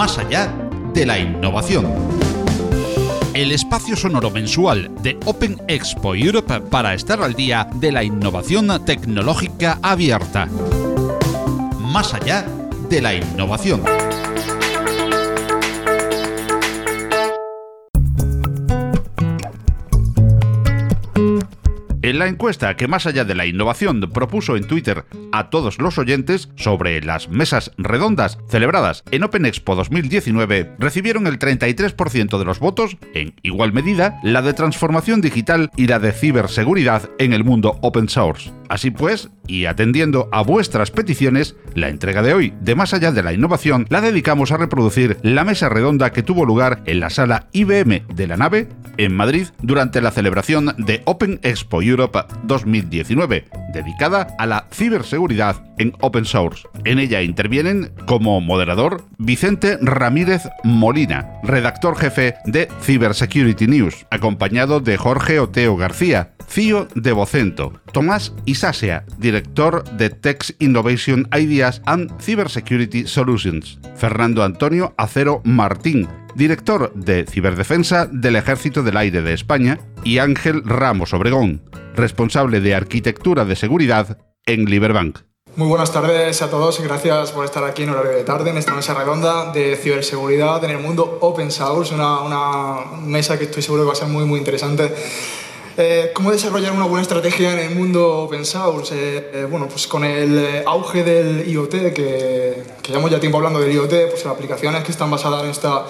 Más allá de la innovación. El espacio sonoro mensual de Open Expo Europe para estar al día de la innovación tecnológica abierta. Más allá de la innovación. La encuesta que más allá de la innovación propuso en Twitter a todos los oyentes sobre las mesas redondas celebradas en Open Expo 2019, recibieron el 33% de los votos, en igual medida, la de transformación digital y la de ciberseguridad en el mundo open source. Así pues, y atendiendo a vuestras peticiones, la entrega de hoy de Más allá de la innovación la dedicamos a reproducir la mesa redonda que tuvo lugar en la sala IBM de la nave en Madrid durante la celebración de Open Expo Europe 2019, dedicada a la ciberseguridad en open source. En ella intervienen como moderador Vicente Ramírez Molina, redactor jefe de Cybersecurity News, acompañado de Jorge Oteo García, CIO de Vocento, Tomás Isasia, director de Tex Innovation Ideas and Cybersecurity Solutions, Fernando Antonio Acero Martín, director de Ciberdefensa del Ejército del Aire de España, y Ángel Ramos Obregón, responsable de Arquitectura de Seguridad en Liberbank. Muy buenas tardes a todos y gracias por estar aquí en horario de tarde en esta mesa redonda de ciberseguridad en el mundo open source, una, una mesa que estoy seguro que va a ser muy muy interesante. Eh, ¿Cómo desarrollar una buena estrategia en el mundo open source? Eh, eh, bueno, pues con el auge del IoT, que, que, llevamos ya tiempo hablando del IoT, pues las aplicaciones que están basadas en, esta,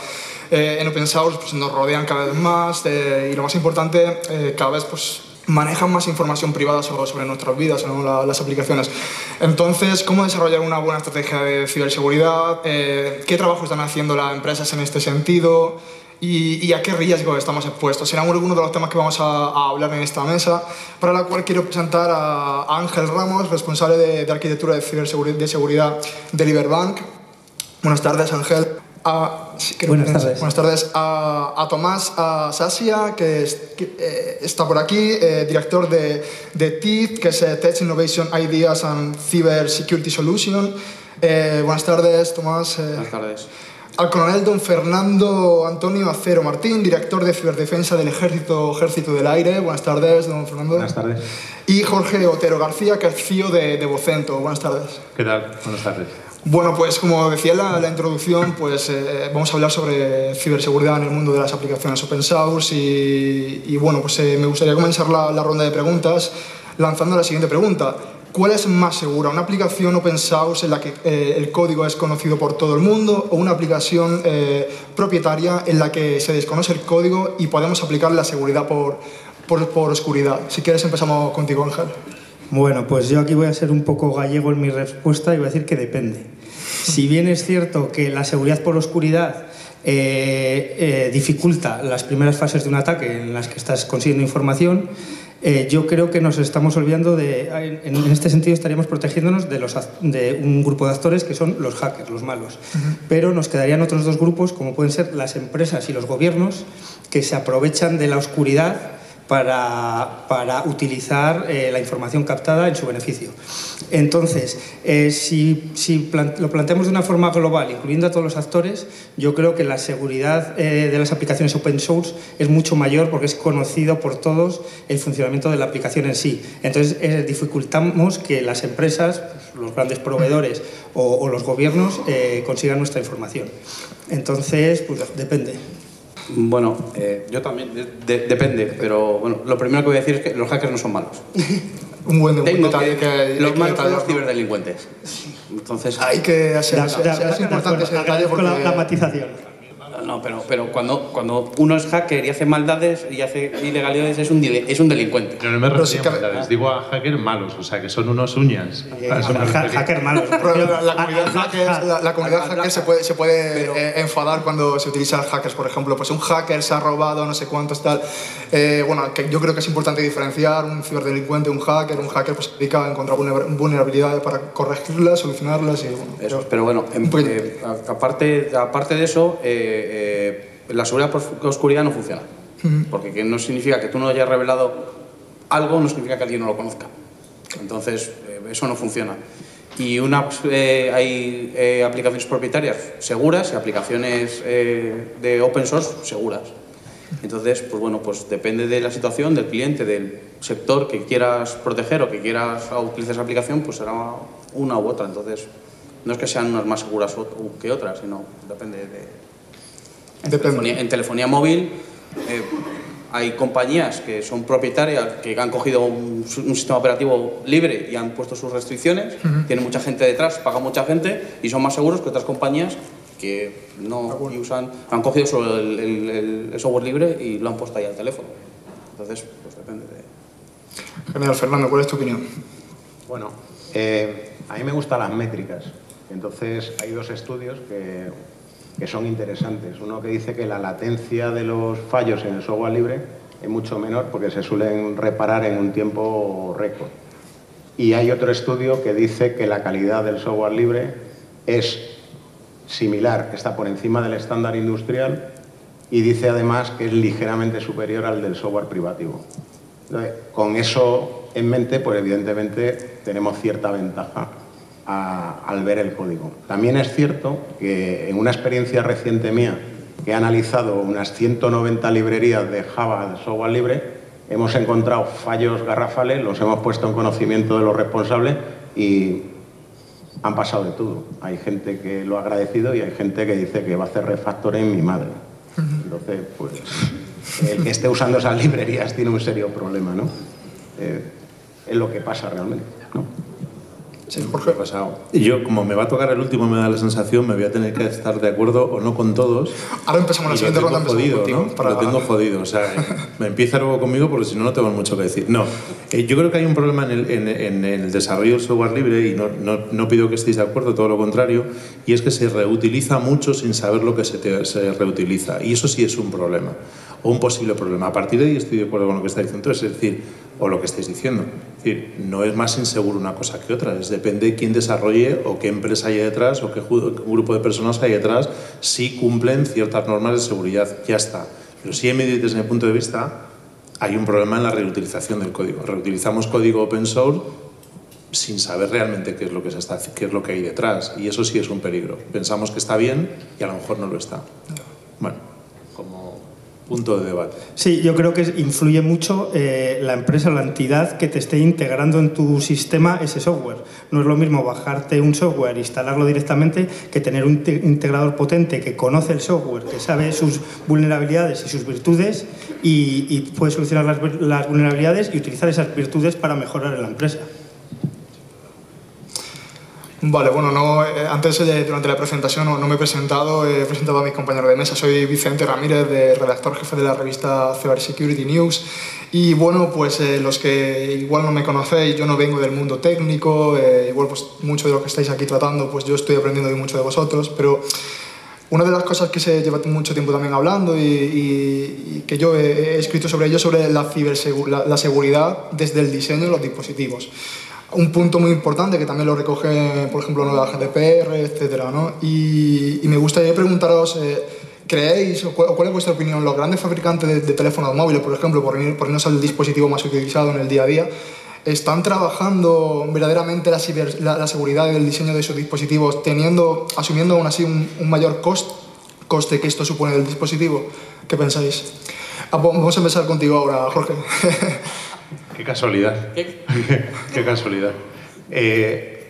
en open source pues nos rodean cada vez más y lo más importante, cada vez pues manejan más información privada sobre, nuestras vidas, ¿no? las aplicaciones. Entonces, ¿cómo desarrollar una buena estrategia de ciberseguridad? ¿Qué trabajo están haciendo las empresas en este sentido? Y, a qué riesgo estamos expuestos. Serán algunos de los temas que vamos a, hablar en esta mesa, para la cual quiero presentar a Ángel Ramos, responsable de, arquitectura de, ciberseguridad, de seguridad de Liberbank. Buenas tardes, Ángel. buenas, tardes. buenas tardes. A, Tomás Sasia, que, eh, está por aquí, eh, director de, de TID, que es eh, Tech Innovation Ideas and Cyber Security Solution. buenas tardes, Tomás. buenas tardes al coronel don Fernando Antonio Acero Martín, director de ciberdefensa del Ejército, Ejército del Aire. Buenas tardes, don Fernando. Buenas tardes. Y Jorge Otero García, que es CEO de, de Vocento. Buenas tardes. ¿Qué tal? Buenas tardes. Bueno, pues como decía en la, introducción, pues eh, vamos a hablar sobre ciberseguridad en el mundo de las aplicaciones open source y, bueno, pues eh, me gustaría comenzar la, la ronda de preguntas lanzando la siguiente pregunta. ¿Cuál es más segura? ¿Una aplicación open source en la que eh, el código es conocido por todo el mundo o una aplicación eh, propietaria en la que se desconoce el código y podemos aplicar la seguridad por, por, oscuridad? Si quieres empezamos contigo, Ángel. Bueno, pues yo aquí voy a ser un poco gallego en mi respuesta y voy a decir que depende. Si bien es cierto que la seguridad por oscuridad eh, dificulta las primeras fases de un ataque en las que estás consiguiendo información, eh, yo creo que nos estamos olvidando de, en, este sentido estaríamos protegiéndonos de, los, de un grupo de actores que son los hackers, los malos. Pero nos quedarían otros dos grupos, como pueden ser las empresas y los gobiernos, que se aprovechan de la oscuridad para, para utilizar eh, la información captada en su beneficio. Entonces, eh, si, si lo planteamos de una forma global, incluyendo a todos los actores, yo creo que la seguridad eh, de las aplicaciones open source es mucho mayor porque es conocido por todos el funcionamiento de la aplicación en sí. Entonces, dificultamos que las empresas, los grandes proveedores o, o los gobiernos consigan nuestra información. Entonces, pues depende. Bueno, eh, yo también, depende, pero bueno, lo primero que voy a decir es que los hackers no son malos. un buen, detalle que, Los malos son los ciberdelincuentes. Entonces, hay que hacer, es importante ese detalle porque... la matización no, pero, pero cuando, cuando uno es hacker y hace maldades y hace ilegalidades es un, es un delincuente. Yo no me refiero a maldades, digo a hackers malos, o sea, que son unos uñas. hacker malos. la, comunidad hacker, se puede, se puede eh, enfadar cuando se utilizan hackers, por ejemplo. Pues un hacker se ha robado no sé cuántos tal. Eh, bueno, que yo creo que es importante diferenciar un ciberdelincuente, un hacker. Un hacker pues, se dedica a encontrar vulnerabilidades para corregirlas, solucionarlas. Y, eso, pero bueno, eh, aparte, aparte de eso, eh, la seguridad por oscuridad no funciona. Porque que no significa que tú no hayas revelado algo, no significa que alguien no lo conozca. Entonces, eh, eso no funciona. Y una, eh, hay eh, aplicaciones propietarias seguras y aplicaciones eh, de open source seguras. Entonces, pues bueno, pues depende de la situación, del cliente, del sector que quieras proteger o que quieras utilizar esa aplicación, pues será una u otra. Entonces, no es que sean unas más seguras que otras, sino depende de... En, Telefonía, móvil eh, hay compañías que son propietarias, que han cogido un, sistema operativo libre y han puesto sus restricciones, tienen mucha gente detrás, pagan mucha gente y son más seguros que otras compañías que no usan, han cogido solo el, software libre y lo han puesto ahí al teléfono. Entonces, pues depende de... Genial, Fernando, ¿cuál es tu opinión? Bueno, eh, a mí me gustan las métricas. Entonces, hay dos estudios que, que son interesantes. Uno que dice que la latencia de los fallos en el software libre es mucho menor porque se suelen reparar en un tiempo récord. Y hay otro estudio que dice que la calidad del software libre es similar, está por encima del estándar industrial y dice además que es ligeramente superior al del software privativo. con eso en mente, pues evidentemente tenemos cierta ventaja al ver el código. También es cierto que en una experiencia reciente mía, que he analizado unas 190 librerías de Java de software libre, hemos encontrado fallos garrafales, los hemos puesto en conocimiento de los responsables y han pasado de todo. Hay gente que lo ha agradecido y hay gente que dice que va a hacer refactor en mi madre. Entonces, pues, el que esté usando esas librerías tiene un serio problema, ¿no? Eh, es lo que pasa realmente, ¿no? Sí, Jorge. Y yo, como me va a tocar el último, me da la sensación, me voy a tener que estar de acuerdo o no con todos. Ahora empezamos la siguiente ronda. Jodido, contigo, ¿no? Para... Lo tengo jodido. O sea, me empieza luego conmigo porque si no, no tengo mucho que decir. No, eh, yo creo que hay un problema en el, en, el desarrollo del software libre y no, no, no, pido que estéis de acuerdo, todo lo contrario, y es que se reutiliza mucho sin saber lo que se, se reutiliza. Y eso sí es un problema o un posible problema. A partir de ahí estoy de acuerdo con lo que está diciendo. Es decir, o lo que estáis diciendo. No es más inseguro una cosa que otra, es depende de quién desarrolle o qué empresa hay detrás o qué grupo de personas hay detrás si cumplen ciertas normas de seguridad. Ya está. Pero sí, desde mi punto de vista, hay un problema en la reutilización del código. Reutilizamos código open source sin saber realmente qué es lo que se está, es lo que hay detrás y eso sí es un peligro. Pensamos que está bien y a lo mejor no lo está. Bueno punto de debate. Sí, yo creo que influye mucho eh, la empresa, la entidad que te esté integrando en tu sistema ese software. No es lo mismo bajarte un software, instalarlo directamente, que tener un integrador potente que conoce el software, que sabe sus vulnerabilidades y sus virtudes y, puede solucionar las, las vulnerabilidades y utilizar esas virtudes para mejorar en la empresa. Vale, bueno, no, eh, antes durante la presentación no, me he presentado, he presentado a mis compañeros de mesa, soy Vicente Ramírez, de redactor jefe de la revista Cybersecurity News. Y bueno, pues eh, los que igual no me conocéis, yo no vengo del mundo técnico, eh, igual pues mucho de lo que estáis aquí tratando, pues yo estoy aprendiendo de mucho de vosotros, pero una de las cosas que se lleva mucho tiempo también hablando y, que yo he, escrito sobre ello, sobre la, la seguridad desde el diseño de los dispositivos un punto muy importante que también lo recoge, por ejemplo, la GDPR, etcétera, ¿no? y, me gustaría preguntaros, eh, ¿creéis o cuál, es vuestra opinión? Los grandes fabricantes de, teléfonos móviles, por ejemplo, por, por irnos al dispositivo más utilizado en el día a día, ¿están trabajando verdaderamente la, la, seguridad del diseño de esos dispositivos, teniendo, asumiendo aún así un, mayor coste que esto supone del dispositivo? ¿Qué pensáis? Ah, vamos a empezar contigo ahora, Jorge. Qué casualidad. Qué, casualidad. Eh,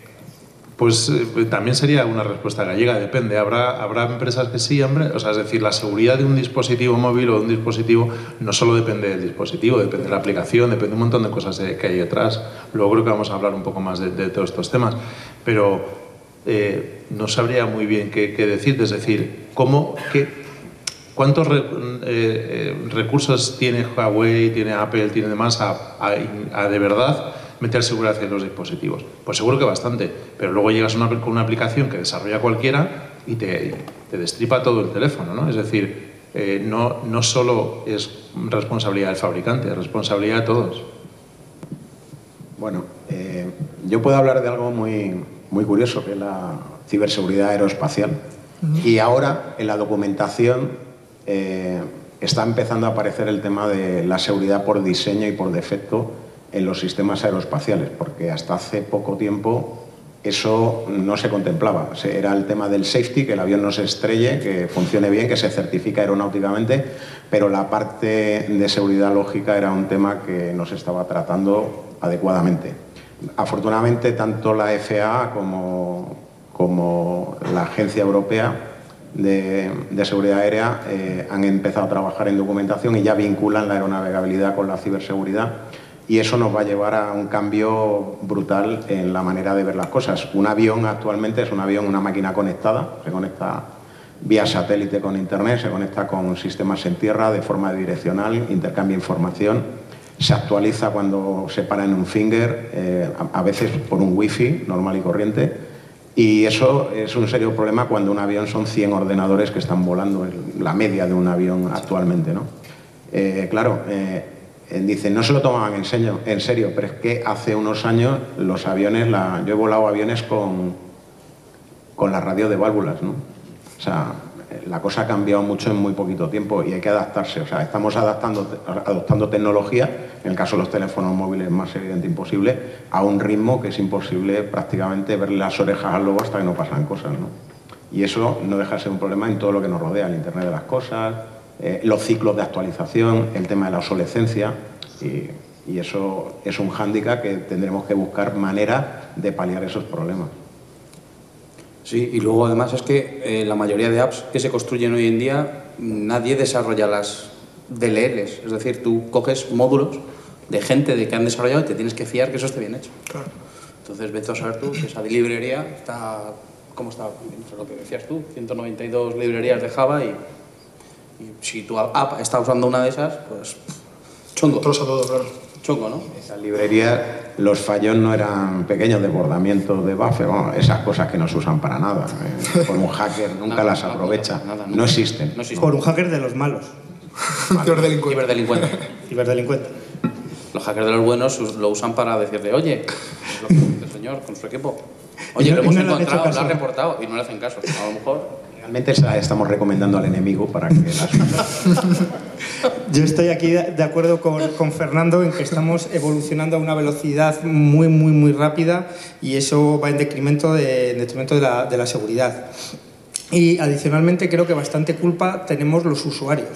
pues eh, también sería una respuesta gallega, depende. Habrá, habrá empresas que sí, hombre. O sea, es decir, la seguridad de un dispositivo móvil o de un dispositivo no solo depende del dispositivo, depende de la aplicación, depende de un montón de cosas que hay detrás. Luego creo que vamos a hablar un poco más de, todos estos temas. Pero eh, no sabría muy bien qué, qué decir. Es decir, cómo, qué, ¿Cuántos eh, eh, recursos tiene Huawei, tiene Apple, tiene demás a, de verdad meter seguridad en los dispositivos? Pues seguro que bastante, pero luego llegas con una aplicación que desarrolla cualquiera y te, destripa todo el teléfono, ¿no? Es decir, eh, no, no solo es responsabilidad del fabricante, es responsabilidad de todos. Bueno, yo puedo hablar de algo muy, muy curioso, que es la ciberseguridad aeroespacial. Y ahora, en la documentación eh, está empezando a aparecer el tema de la seguridad por diseño y por defecto en los sistemas aeroespaciales, porque hasta hace poco tiempo eso no se contemplaba. Era el tema del safety, que el avión no se estrelle, que funcione bien, que se certifica aeronáuticamente, pero la parte de seguridad lógica era un tema que no se estaba tratando adecuadamente. Afortunadamente, tanto la FAA como, como la Agencia Europea de, Seguridad Aérea eh, han empezado a trabajar en documentación y ya vinculan la aeronavegabilidad con la ciberseguridad y eso nos va a llevar a un cambio brutal en la manera de ver las cosas. Un avión actualmente es un avión, una máquina conectada, se conecta vía satélite con internet, se conecta con sistemas en tierra de forma direccional, intercambia información, se actualiza cuando se para en un finger, eh, a veces por un wifi normal y corriente. Y eso es un serio problema cuando un avión son 100 ordenadores que están volando, la media de un avión actualmente. ¿no? Eh, claro, eh, dicen, no se lo tomaban en serio, en serio, pero es que hace unos años los aviones, la, yo he volado aviones con, con la radio de válvulas, ¿no? O sea, la cosa ha cambiado mucho en muy poquito tiempo y hay que adaptarse. O sea, estamos adaptando, adoptando tecnología, en el caso de los teléfonos móviles más evidente imposible, a un ritmo que es imposible prácticamente verle las orejas al lobo hasta que no pasan cosas, ¿no? Y eso no deja de ser un problema en todo lo que nos rodea, el Internet de las cosas, eh, los ciclos de actualización, el tema de la obsolescencia y, eso es un hándicap que tendremos que buscar manera de paliar esos problemas. Sí, y luego además es que eh, la mayoría de apps que se construyen hoy en día, nadie desarrolla las DLLs, es decir, tú coges módulos de gente de que han desarrollado y te tienes que fiar que eso esté bien hecho. Claro. Entonces, vete a saber tú que esa librería está, ¿cómo está? Lo que decías tú, 192 librerías de Java y si tu app está usando una de esas, pues chungo. Trozo todo, claro. Chungo, ¿no? Esa librería, los fallos no eran pequeños desbordamientos de buffer, esas cosas que no se usan para nada. Eh, por un hacker nunca las aprovecha. no, existen. Por un hacker de los malos. Ciberdelincuente. Ciberdelincuente. Los hackers de los buenos lo usan para decirle, oye, lo señor con su equipo. Oye, lo hemos encontrado, lo ha reportado y no le hacen caso. A lo mejor Realmente estamos recomendando al enemigo para que las... Yo estoy aquí de acuerdo con, Fernando en que estamos evolucionando a una velocidad muy, muy, muy rápida y eso va en detrimento de, detrimento de, la, de la seguridad. Y adicionalmente creo que bastante culpa tenemos los usuarios.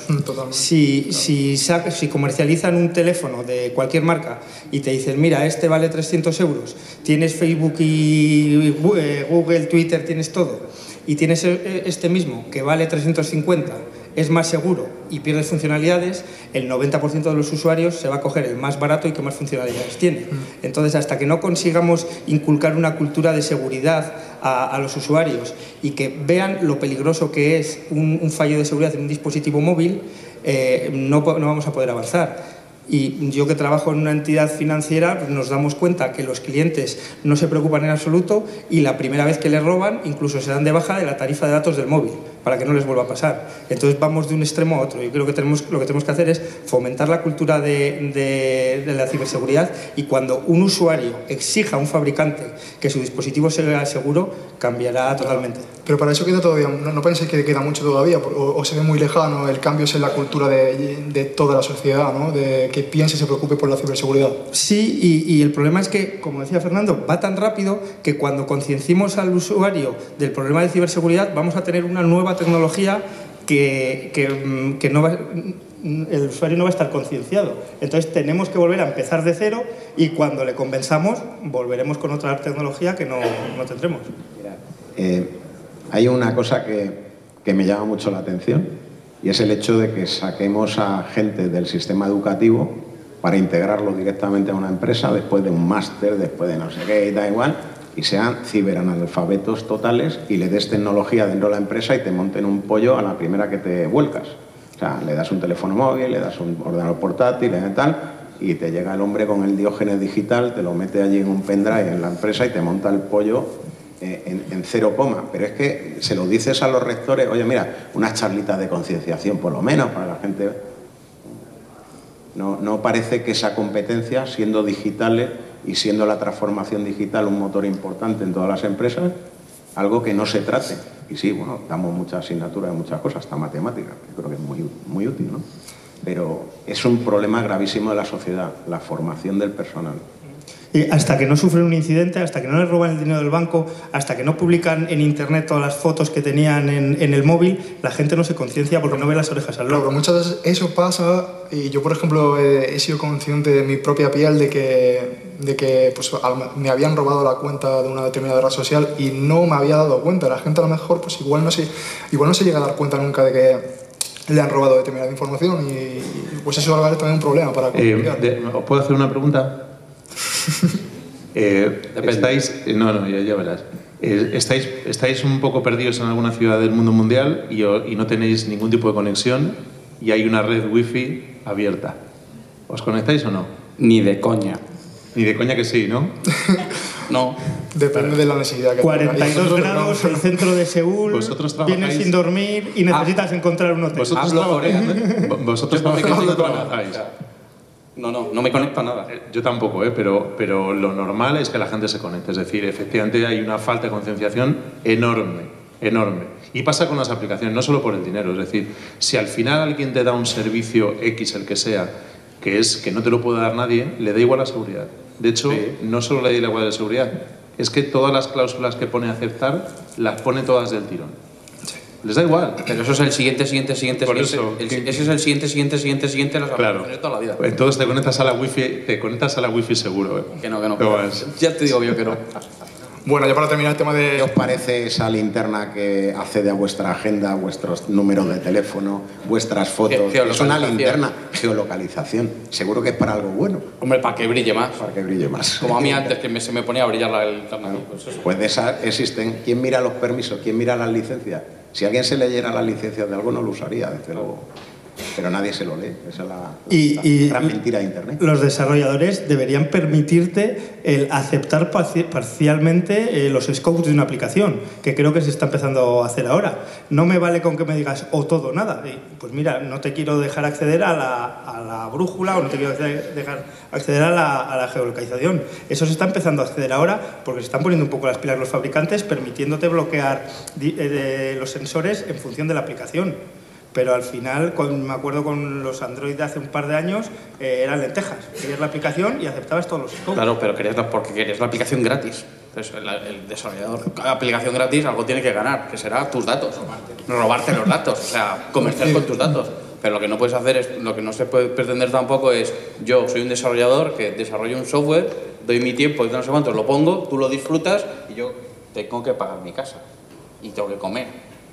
Si, si, si, comercializan un teléfono de cualquier marca y te dicen, mira, este vale 300 euros, tienes Facebook y eh, Google, Twitter, tienes todo, y tienes e, este mismo que vale 350, es más seguro y pierde funcionalidades, el 90% de los usuarios se va a coger el más barato y que más funcionalidades tiene. Entonces, hasta que no consigamos inculcar una cultura de seguridad a, los usuarios y que vean lo peligroso que es un, fallo de seguridad en un dispositivo móvil, eh, no, no vamos a poder avanzar. Y yo que trabajo en una entidad financiera, pues nos damos cuenta que los clientes no se preocupan en absoluto y la primera vez que les roban incluso se dan de baja de la tarifa de datos del móvil para que no les vuelva a pasar. Entonces vamos de un extremo a otro. Yo creo que tenemos, lo que tenemos que hacer es fomentar la cultura de, la ciberseguridad y cuando un usuario exija a un fabricante que su dispositivo sea seguro, cambiará totalmente. Pero para eso queda todavía, no, no penséis que queda mucho todavía o, se ve muy lejano el cambio en la cultura de, toda la sociedad, ¿no? de que piense y se preocupe por la ciberseguridad. Sí, y, y el problema es que, como decía Fernando, va tan rápido que cuando conciencimos al usuario del problema de ciberseguridad vamos a tener una nueva tecnología que, mm, que, no va, el usuario no va a estar concienciado. Entonces tenemos que volver a empezar de cero y cuando le convenzamos volveremos con otra tecnología que no, no tendremos. Eh, hay una cosa que, que me llama mucho la atención y es el hecho de que saquemos a gente del sistema educativo para integrarlo directamente a una empresa después de un máster, después de no sé qué y da igual, y sean ciberanalfabetos totales y le des tecnología dentro de la empresa y te monten un pollo a la primera que te vuelcas. O sea, le das un teléfono móvil, le das un ordenador portátil y tal, y te llega el hombre con el diógenes digital, te lo mete allí en un pendrive en la empresa y te monta el pollo eh, en, cero coma. Pero es que se lo dices a los rectores, oye, mira, unas charlitas de concienciación por lo menos para la gente. No, no parece que esa competencia, siendo digitales, y siendo la transformación digital un motor importante en todas las empresas, algo que no se trate. Y sí, bueno, damos muchas asignaturas de muchas cosas, hasta matemáticas, que creo que es muy, muy útil, ¿no? Pero es un problema gravísimo de la sociedad, la formación del personal. Y hasta que no sufren un incidente, hasta que no les roban el dinero del banco, hasta que no publican en internet todas las fotos que tenían en, en el móvil, la gente no se conciencia porque no ve las orejas al pero muchas veces eso pasa y yo, por ejemplo, he, he sido consciente de mi propia piel de que, de que pues, me habían robado la cuenta de una determinada red social y no me había dado cuenta. La gente a lo mejor pues igual no se, igual no se llega a dar cuenta nunca de que le han robado determinada información y, pues eso va a también un problema para Eh, comunicar. de- ¿Os puedo hacer una pregunta? Eh, estáis, eh, no, no, ya, ya verás. Eh, estáis, estáis un poco perdidos en alguna ciudad del mundo mundial y, y no tenéis ningún tipo de conexión y hay una red wifi abierta. ¿Os conectáis o no? Ni de coña. Ni de coña que sí, ¿no? No. Depende de la necesidad que tenga. Hay 42 ejemplos que grados, no. el centro de Seúl, Vosotros vienes trabajáis- sin dormir y necesitas encontrar un hotel. Vosotros Hablo trabajáis, vosotros Yo no me trabajáis, conecto a ¿cómo nada. trabajáis? No, no, no me conecto a nada. Eh, Yo tampoco, ¿eh? pero, pero lo normal es que la gente se conecte. Es decir, efectivamente hay una falta de concienciación enorme, enorme. Y pasa con las aplicaciones, no solo por el dinero. Es decir, si al final alguien te da un servicio X, el que sea, que es que no te lo puede dar nadie, le da igual la seguridad. De hecho, Sí. no solo le da igual la seguridad, es que todas las cláusulas que pone aceptar las pone todas del tirón. Les da igual. Pero eso es el siguiente, siguiente, siguiente, Por siguiente. eso, el- ¿qué- ese es el siguiente, siguiente, siguiente, siguiente de las Claro. de toda la vida. Entonces te conectas a la wifi, te conectas a la wifi seguro. ¿eh? Que no, que no. Ya te digo yo que no. Bueno, ya para terminar el tema ¿Qué os de... parece esa linterna que accede a vuestra agenda, vuestros números de teléfono, vuestras fotos? Es una linterna, geolocalización. Seguro que es para algo bueno, Hombre, para que brille más. para que brille más. Como a mí antes, que me- se me ponía a brillar la linterna. Pues eso. Pues de esas existen. ¿Quién mira los permisos? ¿Quién mira las licencias? Si alguien se leyera las licencias de algo, no lo usaría, desde luego. Pero nadie se lo lee. Esa es la, Y, la y gran mentira de Internet. los desarrolladores deberían permitirte el aceptar parci- parcialmente eh, los scopes de una aplicación, que creo que se está empezando a hacer ahora. No me vale con que me digas o todo o nada. Pues mira, no te quiero dejar acceder a la, a la brújula o no te quiero dejar acceder a la, a la geolocalización. Eso se está empezando a acceder ahora porque se están poniendo un poco las pilas los fabricantes, permitiéndote bloquear eh, los sensores en función de la aplicación. Pero al final, con- me acuerdo con los Android de hace un par de años, eh, eran lentejas. Querías la aplicación y aceptabas todos los scopes. Claro, pero querías la, porque querías la aplicación gratis. Entonces, el, el desarrollador, cada aplicación gratis algo tiene que ganar, que será tus datos. Robarte los datos, o sea, comerciar con tus datos. Pero lo que no puedes hacer es, lo que no se puede pretender tampoco es, yo soy un desarrollador que desarrollo un software, doy mi tiempo y no sé cuánto, lo pongo, tú lo disfrutas y yo tengo que pagar mi casa y tengo que comer.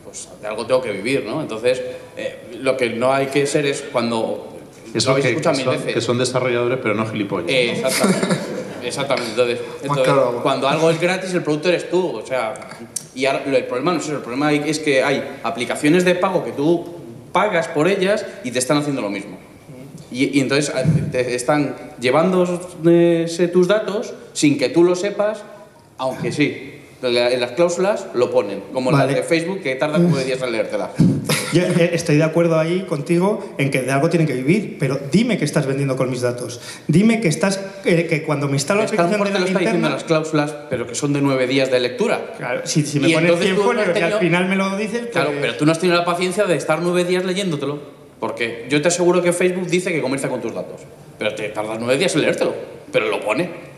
Pues de algo tengo que vivir, ¿no? Entonces, eh, lo que no hay que ser es cuando... Eso lo habéis que, escuchado que mil son, veces. que son desarrolladores, pero no gilipollas. ¿no? Eh, exactamente. Exactamente. Entonces, entonces, claro, agua. cuando algo es gratis, el producto eres tú. O sea, y ahora, el problema no es eso. El problema es que hay aplicaciones de pago que tú pagas por ellas y te están haciendo lo mismo. Y, y entonces te están llevándose tus datos sin que tú lo sepas, aunque sí. La- En las cláusulas lo ponen, como Vale. la de Facebook que tarda nueve días en leértela. Yo eh, estoy de acuerdo ahí contigo en que de algo tienen que vivir, pero dime que estás vendiendo con mis datos. Dime que estás eh, que cuando me instalo la Es que a lo aplicación de la lo está diciendo las cláusulas, pero que son de nueve días de lectura. Claro, si, si me Y pones entonces 100 tú no y al tenido- final me lo dices, Claro, pues- pero tú no has tenido la paciencia de estar nueve días leyéndotelo. Porque yo te aseguro que Facebook dice que comercia con tus datos. Pero te tardas nueve días en leértelo. Pero lo pone.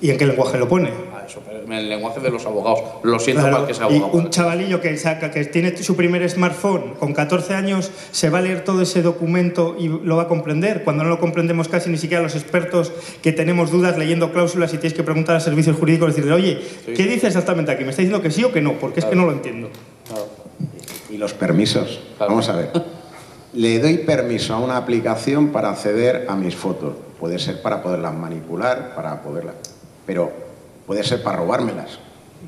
¿Y en qué lenguaje lo pone? Ah, eso, pero en el lenguaje de los abogados. Lo siento Claro, para que sea y abogado. un chavalillo que saca que tiene su primer smartphone con 14 años se va a leer todo ese documento y lo va a comprender cuando no lo comprendemos casi ni siquiera los expertos que tenemos dudas leyendo cláusulas y tienes que preguntar a servicios jurídicos decirle oye qué dice exactamente aquí me está diciendo que sí o que no porque es que no lo entiendo Y los permisos. Claro. Vamos a ver. Le doy permiso a una aplicación para acceder a mis fotos. Puede ser para poderlas manipular, para poderlas. Pero puede ser para robármelas.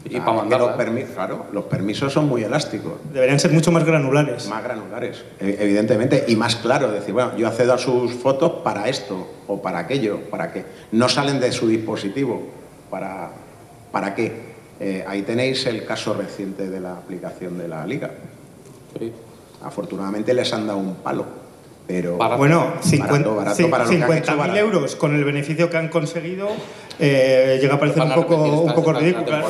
Y Ah, para que mandarlas. Los permi- claro, los permisos son muy elásticos. deberían ser mucho más granulares Más granulares, e- evidentemente, y más claros. Decir, bueno, yo accedo a sus fotos para esto o para aquello, para que no salen de su dispositivo. ¿Para, para qué? Eh, ahí tenéis el caso reciente de la aplicación de la Liga. Sí. Afortunadamente les han dado un palo, pero Barato. bueno 50 Barato, barato para lo que han hecho, 50.000 barato. euros con el beneficio que han conseguido eh, llega a parecer un poco, un poco ridículo claro.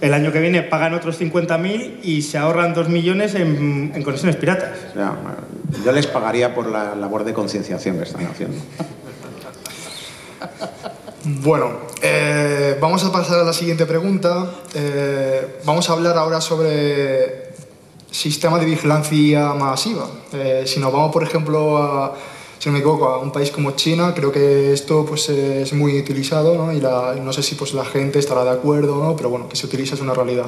el año que viene pagan otros 50.000 y se ahorran 2 millones en, en conexiones piratas O sea, yo les pagaría por la labor de concienciación que están haciendo. Bueno, eh, vamos a pasar a la siguiente pregunta. Eh, vamos a hablar ahora sobre sistema de vigilancia masiva. Eh, si nos vamos, por ejemplo, a, si no me equivoco, a un país como China, creo que esto pues, es muy utilizado ¿no? y la, no sé si pues, la gente estará de acuerdo, ¿no? pero bueno, que se utiliza es una realidad.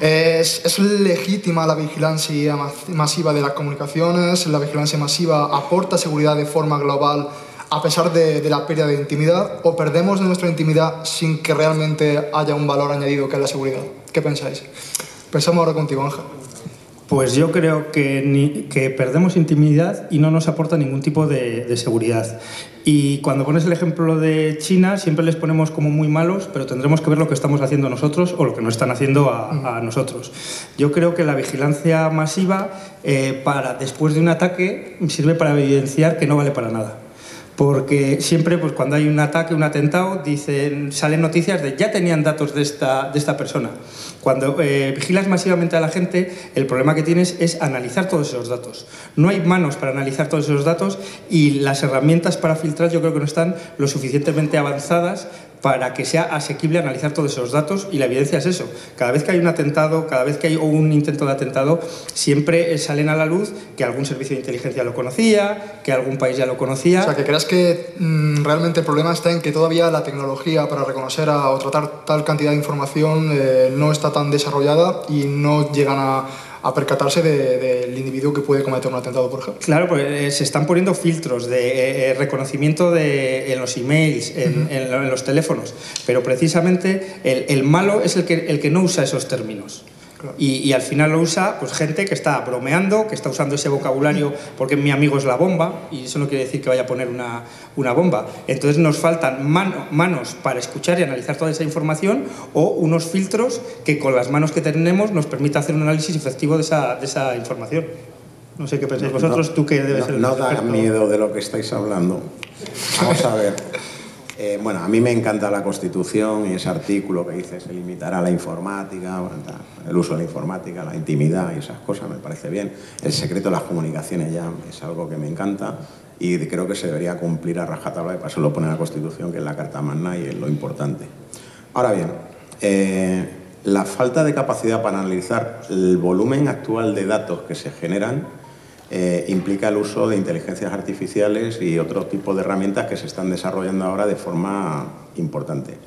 ¿Es, ¿Es legítima la vigilancia masiva de las comunicaciones? ¿La vigilancia masiva aporta seguridad de forma global? a pesar de, de, la pérdida de intimidad o perdemos nuestra intimidad sin que realmente haya un valor añadido que es la seguridad? ¿Qué pensáis? Pensamos ahora contigo, Ángel. Pues yo creo que, ni, que, perdemos intimidad y no nos aporta ningún tipo de, de, seguridad. Y cuando pones el ejemplo de China, siempre les ponemos como muy malos, pero tendremos que ver lo que estamos haciendo nosotros o lo que nos están haciendo a, a nosotros. Yo creo que la vigilancia masiva, eh, para, después de un ataque, sirve para evidenciar que no vale para nada porque siempre pues, cuando hay un ataque, un atentado, dicen, salen noticias de ya tenían datos de esta, de esta persona. Cuando eh, vigilas masivamente a la gente, el problema que tienes es analizar todos esos datos. No hay manos para analizar todos esos datos y las herramientas para filtrar yo creo que no están lo suficientemente avanzadas para que sea asequible analizar todos esos datos y la evidencia es eso. Cada vez que hay un atentado, cada vez que hay un intento de atentado, siempre salen a la luz que algún servicio de inteligencia lo conocía, que algún país ya lo conocía. O sea, que creas que mmm, realmente el problema está en que todavía la tecnología para reconocer a, o tratar tal cantidad de información eh, no está tan desarrollada y no llegan a a percatarse del de, de individuo que puede cometer un atentado, por ejemplo. Claro, pues eh, se están poniendo filtros de eh, reconocimiento de, en los emails, en, uh -huh. en, en, los teléfonos, pero precisamente el, el malo es el que, el que no usa esos términos. Claro. Y, y, al final lo usa pues, gente que está bromeando, que está usando ese vocabulario porque mi amigo es la bomba, y eso no quiere decir que vaya a poner una, una bomba. Entonces nos faltan mano, manos para escuchar y analizar toda esa información o unos filtros que con las manos que tenemos nos permita hacer un análisis efectivo de esa, de esa información. No sé qué pensáis vosotros, no, tú que debes no, ser el No da miedo de lo que estáis hablando. Vamos a ver. Eh, bueno, a mí me encanta la Constitución y ese artículo que dice se limitará la informática, el uso de la informática, la intimidad y esas cosas, me parece bien. El secreto de las comunicaciones ya es algo que me encanta y creo que se debería cumplir a rajatabla y para eso lo pone la Constitución, que es la Carta Magna y es lo importante. Ahora bien, eh, la falta de capacidad para analizar el volumen actual de datos que se generan eh, implica el uso de inteligencias artificiales y otro tipo de herramientas que se están desarrollando ahora de forma importante.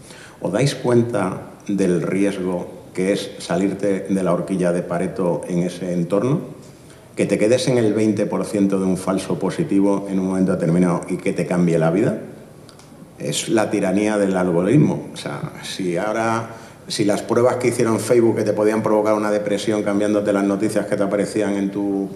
¿Os dais cuenta del riesgo que es salirte de la horquilla de Pareto en ese entorno? Que te quedes en el 20% de un falso positivo en un momento determinado y que te cambie la vida. Es la tiranía del algoritmo. O sea, si ahora si las pruebas que hicieron Facebook que te podían provocar una depresión cambiándote las noticias que te aparecían en tu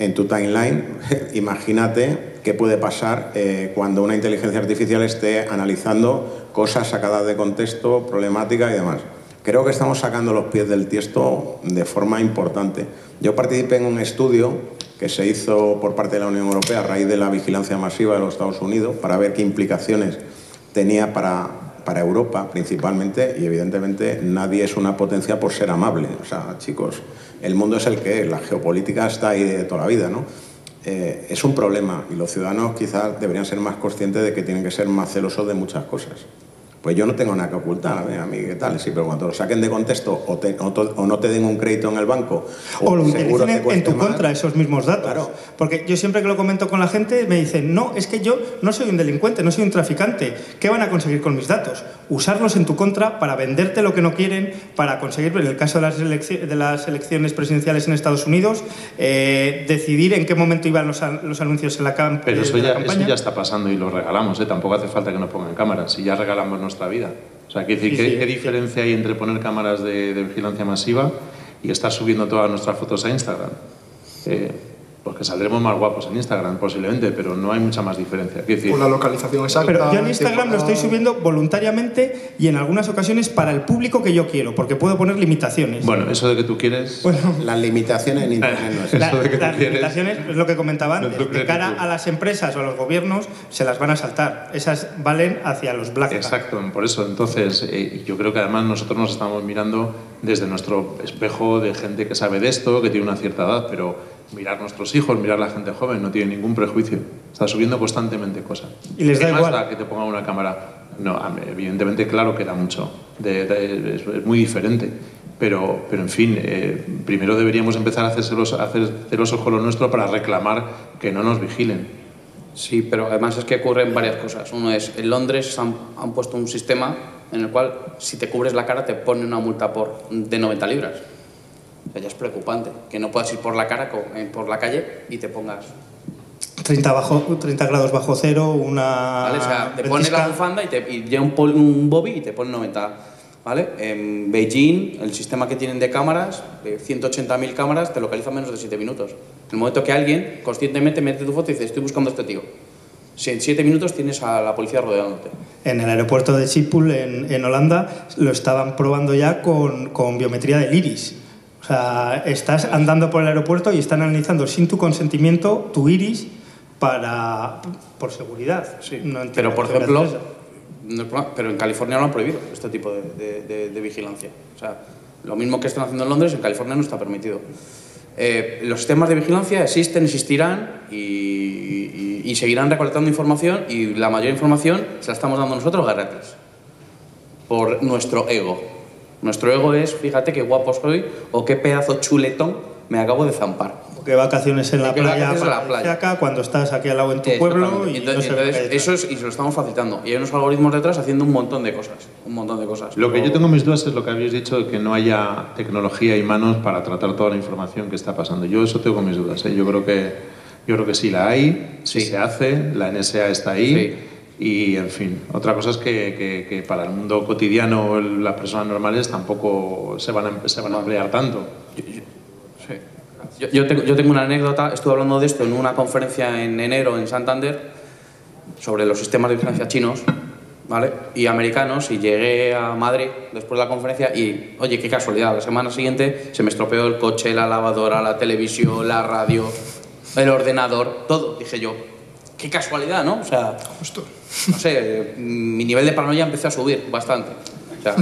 en tu timeline, imagínate qué puede pasar eh, cuando una inteligencia artificial esté analizando cosas sacadas de contexto, problemáticas y demás. Creo que estamos sacando los pies del tiesto de forma importante. Yo participé en un estudio que se hizo por parte de la Unión Europea a raíz de la vigilancia masiva de los Estados Unidos para ver qué implicaciones tenía para, para Europa principalmente y evidentemente nadie es una potencia por ser amable. O sea, chicos, el mundo es el que es, la geopolítica está ahí de toda la vida, ¿no? Eh, es un problema y los ciudadanos quizás deberían ser más conscientes de que tienen que ser más celosos de muchas cosas. Pues yo no tengo nada que ocultar, a mí qué tal, sí, pero cuando lo saquen de contexto o, te, o, to, o no te den un crédito en el banco o, lo utilicen en tu más. contra esos mismos datos. Claro. Porque yo siempre que lo comento con la gente me dicen, no, es que yo no soy un delincuente, no soy un traficante. ¿Qué van a conseguir con mis datos? Usarlos en tu contra para venderte lo que no quieren, para conseguir, en el caso de las, elecciones, de las elecciones presidenciales en Estados Unidos, eh, decidir en qué momento iban los, los anuncios en la, camp Pero eso de ya, la campaña. eso ya está pasando y lo regalamos, ¿eh? tampoco hace falta que nos pongan cámaras, si ya regalamos nuestra vida. O sea, sí, ¿qué, sí, ¿qué, diferencia hay entre poner cámaras de, de, vigilancia masiva y estar subiendo todas nuestras fotos a Instagram? Eh, pues que saldremos más guapos en Instagram posiblemente, pero no hay mucha más diferencia. Decir, Por la localización exacta. Pero yo en Instagram lo estoy subiendo voluntariamente y en algunas ocasiones para el público que yo quiero, porque puedo poner limitaciones. Bueno, eso de que tú quieres... Bueno, las limitaciones en Internet no es la, eso de que Las quieres... limitaciones es lo que comentaba antes. No de cara a las empresas o a los gobiernos se las van a saltar. Esas valen hacia los black. Exacto, por eso. Entonces, eh, yo creo que además nosotros nos estamos mirando desde nuestro espejo de gente que sabe de esto, que tiene una cierta edad, pero mirar nuestros hijos, mirar la gente joven, no tiene ningún prejuicio. Está subiendo constantemente cosas. Y les da ¿Qué más igual. da que te pongan una cámara? No, evidentemente, claro que da mucho. De- de- es, es muy diferente. Pero, pero en fin, eh, primero deberíamos empezar a hacérselos, a hacer celosos con lo nuestro para reclamar que no nos vigilen. Sí, pero además es que ocurren varias cosas. Uno es, en Londres han, han puesto un sistema en el cual si te cubres la cara te pone una multa por, de 90 libras. O sea, ya es preocupante que no puedas ir por la cara, eh, por la calle y te pongas... 30, bajo, 30 grados bajo cero, una. ¿vale? O sea, te pones la bufanda y, te, y llega un, pol- un bobby y te pone 90. ¿Vale? En Beijing, el sistema que tienen de cámaras, de 180.000 cámaras, te localiza en menos de 7 minutos. En el momento que alguien conscientemente mete tu foto y dice, estoy buscando a este tío. Si en 7 minutos tienes a la policía rodeándote. En el aeropuerto de Schiphol, en, en Holanda, lo estaban probando ya con, con biometría del iris. O sea, estás andando por el aeropuerto y están analizando sin tu consentimiento tu iris para por seguridad. No entiendo Pero, por ejemplo, no problema, pero en California lo han prohibido, este tipo de, de- de- de vigilancia. O sea, lo mismo que están haciendo en Londres, en California no está permitido. Eh, los sistemas de vigilancia existen, existirán y, y- y seguirán recolectando información y la mayor información se la estamos dando nosotros gratis. Por nuestro ego. Nuestro ego es, fíjate qué guapo soy o qué pedazo chuletón me acabo de zampar. Porque vacaciones en la playa, en la playa. cuando estás aquí al lado en tu pueblo y entonces, no se ve entonces, que- eso es, y se lo estamos facilitando. Y hay unos algoritmos detrás haciendo un montón de cosas. Un montón de cosas. Lo que yo tengo mis dudas es lo que habéis dicho de que no haya tecnología y manos para tratar toda la información que está pasando. Yo eso tengo mis dudas. ¿eh? Yo creo que yo creo que sí la hay, sí, Sí. se hace, la NSA está ahí. Y, en fin, otra cosa es que, que- que para el mundo cotidiano las personas normales tampoco se van a, se van a emplear tanto. Yo, yo tengo, yo tengo una anécdota, estuve hablando de esto en una conferencia en enero en Santander sobre los sistemas de vigilancia chinos ¿vale? y americanos y llegué a Madrid después de la conferencia y, oye, qué casualidad, la semana siguiente se me estropeó el coche, la lavadora, la televisión, la radio, el ordenador, todo. Dije yo, qué casualidad, ¿no? O sea, Justo. no sé, mi nivel de paranoia empezó a subir bastante. O sea,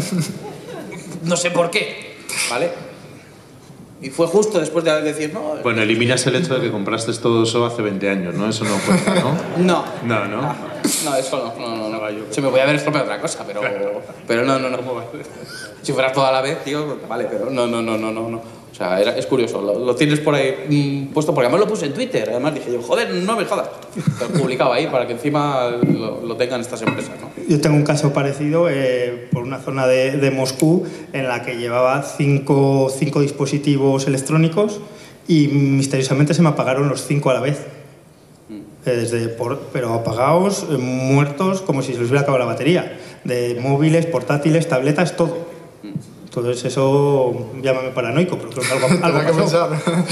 no sé por qué, ¿vale? Y fue justo después de decir, no, Bueno, eliminas el hecho de que compraste todo eso hace 20 años, ¿no? Eso no cuenta, ¿no? no. No, no. No, eso no, no, no, no. Se me podía haber estropeado otra cosa, pero, pero no, no, no. Si fuera toda la vez, tío, vale, pero no, no, no, no, no. O sea, era- es curioso, lo, lo tienes por ahí mm, puesto, porque además lo puse en Twitter, además dije yo, joder, no me jodas. Lo publicaba ahí para que encima lo, lo tengan estas empresas, ¿no? Yo tengo un caso parecido eh, por una zona de, de Moscú en la que llevaba cinco, cinco dispositivos electrónicos y misteriosamente se me apagaron los cinco a la vez. Eh, Desde por- pero apagados, eh, muertos, como si se les hubiera acabado la batería. De móviles, portátiles, tabletas, todo. Entonces eso, llámame paranoico, pero creo que algo, algo que pasó. pensar.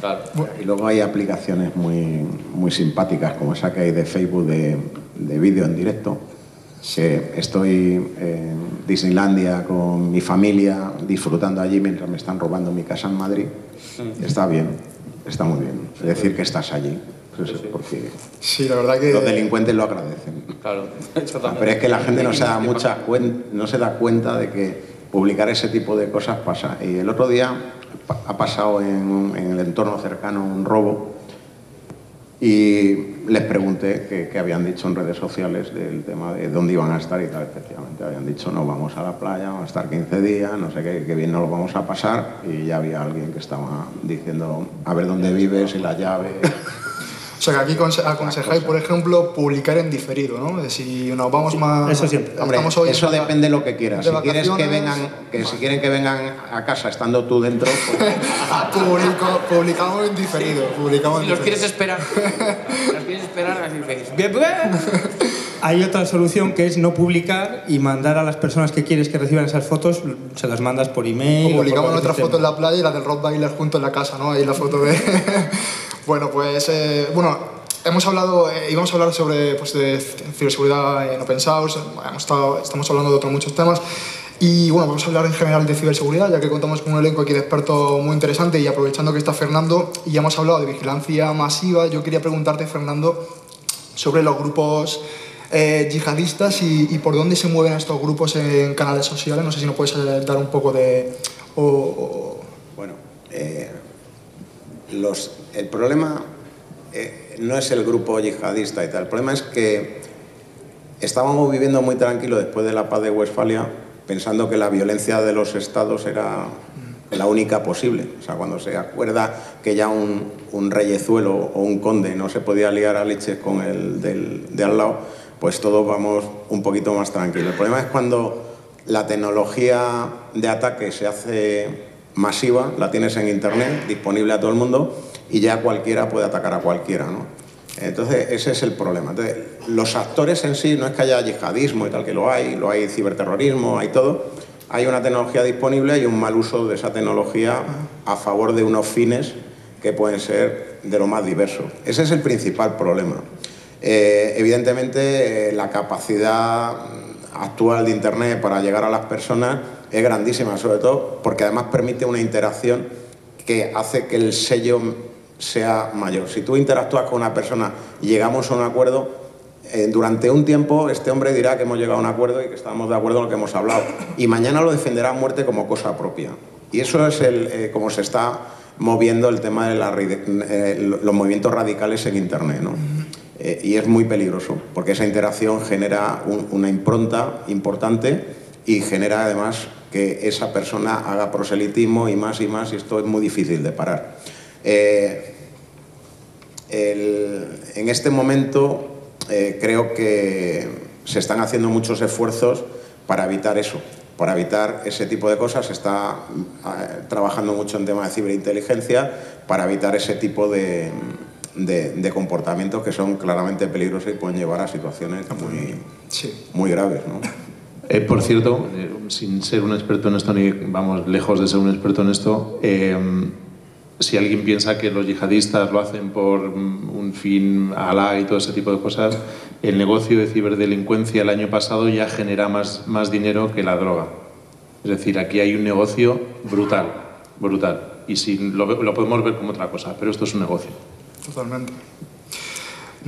Claro. Y luego hay aplicaciones muy, muy simpáticas, como esa que hay de Facebook de, de vídeo en directo. Que estoy en Disneylandia con mi familia, disfrutando allí mientras me están robando mi casa en Madrid. Está bien, está muy bien. Es decir, que estás allí. Porque Sí, la verdad que. los delincuentes lo agradecen. Claro, exactamente. Pero es que la gente no se da no se da cuenta de que publicar ese tipo de cosas pasa. Y el otro día ha pasado en, en el entorno cercano un robo y les pregunté qué, qué habían dicho en redes sociales del tema de dónde iban a estar y tal. Efectivamente, habían dicho no, vamos a la playa, vamos a estar 15 días, no sé qué, qué bien nos lo vamos a pasar. Y ya había alguien que estaba diciendo a ver dónde vives y la llave. O sea, que aquí conse- aconsejáis, por ejemplo, publicar en diferido, ¿no? De Si nos vamos más. eso siempre. Hombre, estamos hoy eso depende de lo que quieras. Si quieres que vengan, que si quieren que vengan a casa estando tú dentro, pues, Publico- publicamos en diferido. Publicamos Si en los diferido. quieres esperar, si los quieres esperar, así dices, bien, bien. Hay otra solución que es no publicar y mandar a las personas que quieres que reciban esas fotos, se las mandas por email. O o por publicamos nuestra sistema. foto en la playa y la del Rottweiler junto en la casa, ¿no? Ahí la foto de... bueno, pues... eh, bueno, hemos hablado... eh, íbamos a hablar sobre pues, ciberseguridad en open source. hemos estado- estamos hablando de otros muchos temas. Y bueno, vamos a hablar en general de ciberseguridad, ya que contamos con un elenco aquí de expertos muy interesante y aprovechando que está Fernando y ya hemos hablado de vigilancia masiva, yo quería preguntarte, Fernando, sobre los grupos eh, yihadistas y, por dónde se mueven estos grupos en canales sociales. No sé si nos puedes eh, dar un poco de... Bueno, el problema no es el grupo yihadista y tal, el problema es que estábamos viviendo muy tranquilo después de la paz de Westfalia pensando que la violencia de los estados era la única posible. O sea, cuando se acuerda que ya un, un reyezuelo o un conde no se podía liar a leches con el del, de al lado, pues todos vamos un poquito más tranquilos. El problema es cuando la tecnología de ataque se hace masiva, la tienes en Internet, disponible a todo el mundo, y ya cualquiera puede atacar a cualquiera. ¿no? Entonces, ese es el problema. Los actores en sí, no es que haya yihadismo y tal, que lo hay, lo hay ciberterrorismo, hay todo, hay una tecnología disponible y un mal uso de esa tecnología a favor de unos fines que pueden ser de lo más diverso. Ese es el principal problema. Eh, evidentemente, eh, la capacidad actual de Internet para llegar a las personas es grandísima, sobre todo porque además permite una interacción que hace que el sello sea mayor. Si tú interactúas con una persona y llegamos a un acuerdo, eh, durante un tiempo este hombre dirá que hemos llegado a un acuerdo y que estamos de acuerdo en lo que hemos hablado. Y mañana lo defenderá a muerte como cosa propia. Y eso es el, eh, como se está moviendo el tema de eh, los movimientos radicales en Internet. ¿no? y es muy peligroso, porque esa interacción genera una impronta importante y genera además que esa persona haga proselitismo y más y más, y esto es muy difícil de parar. en este momento eh, creo que se están haciendo muchos esfuerzos para evitar eso, para evitar ese tipo de cosas. Se está eh, trabajando mucho en temas de ciberinteligencia para evitar ese tipo de, comportamientos que son claramente peligrosos y pueden llevar a situaciones muy, muy graves. Eh, por cierto, sin ser un experto en esto, ni vamos lejos de ser un experto en esto, si alguien piensa que los yihadistas lo hacen por un fin alá y todo ese tipo de cosas, el negocio de ciberdelincuencia el año pasado ya genera más, más dinero que la droga. Es decir, aquí hay un negocio brutal, brutal. Y si lo, lo podemos ver como otra cosa, pero esto es un negocio. Totalmente.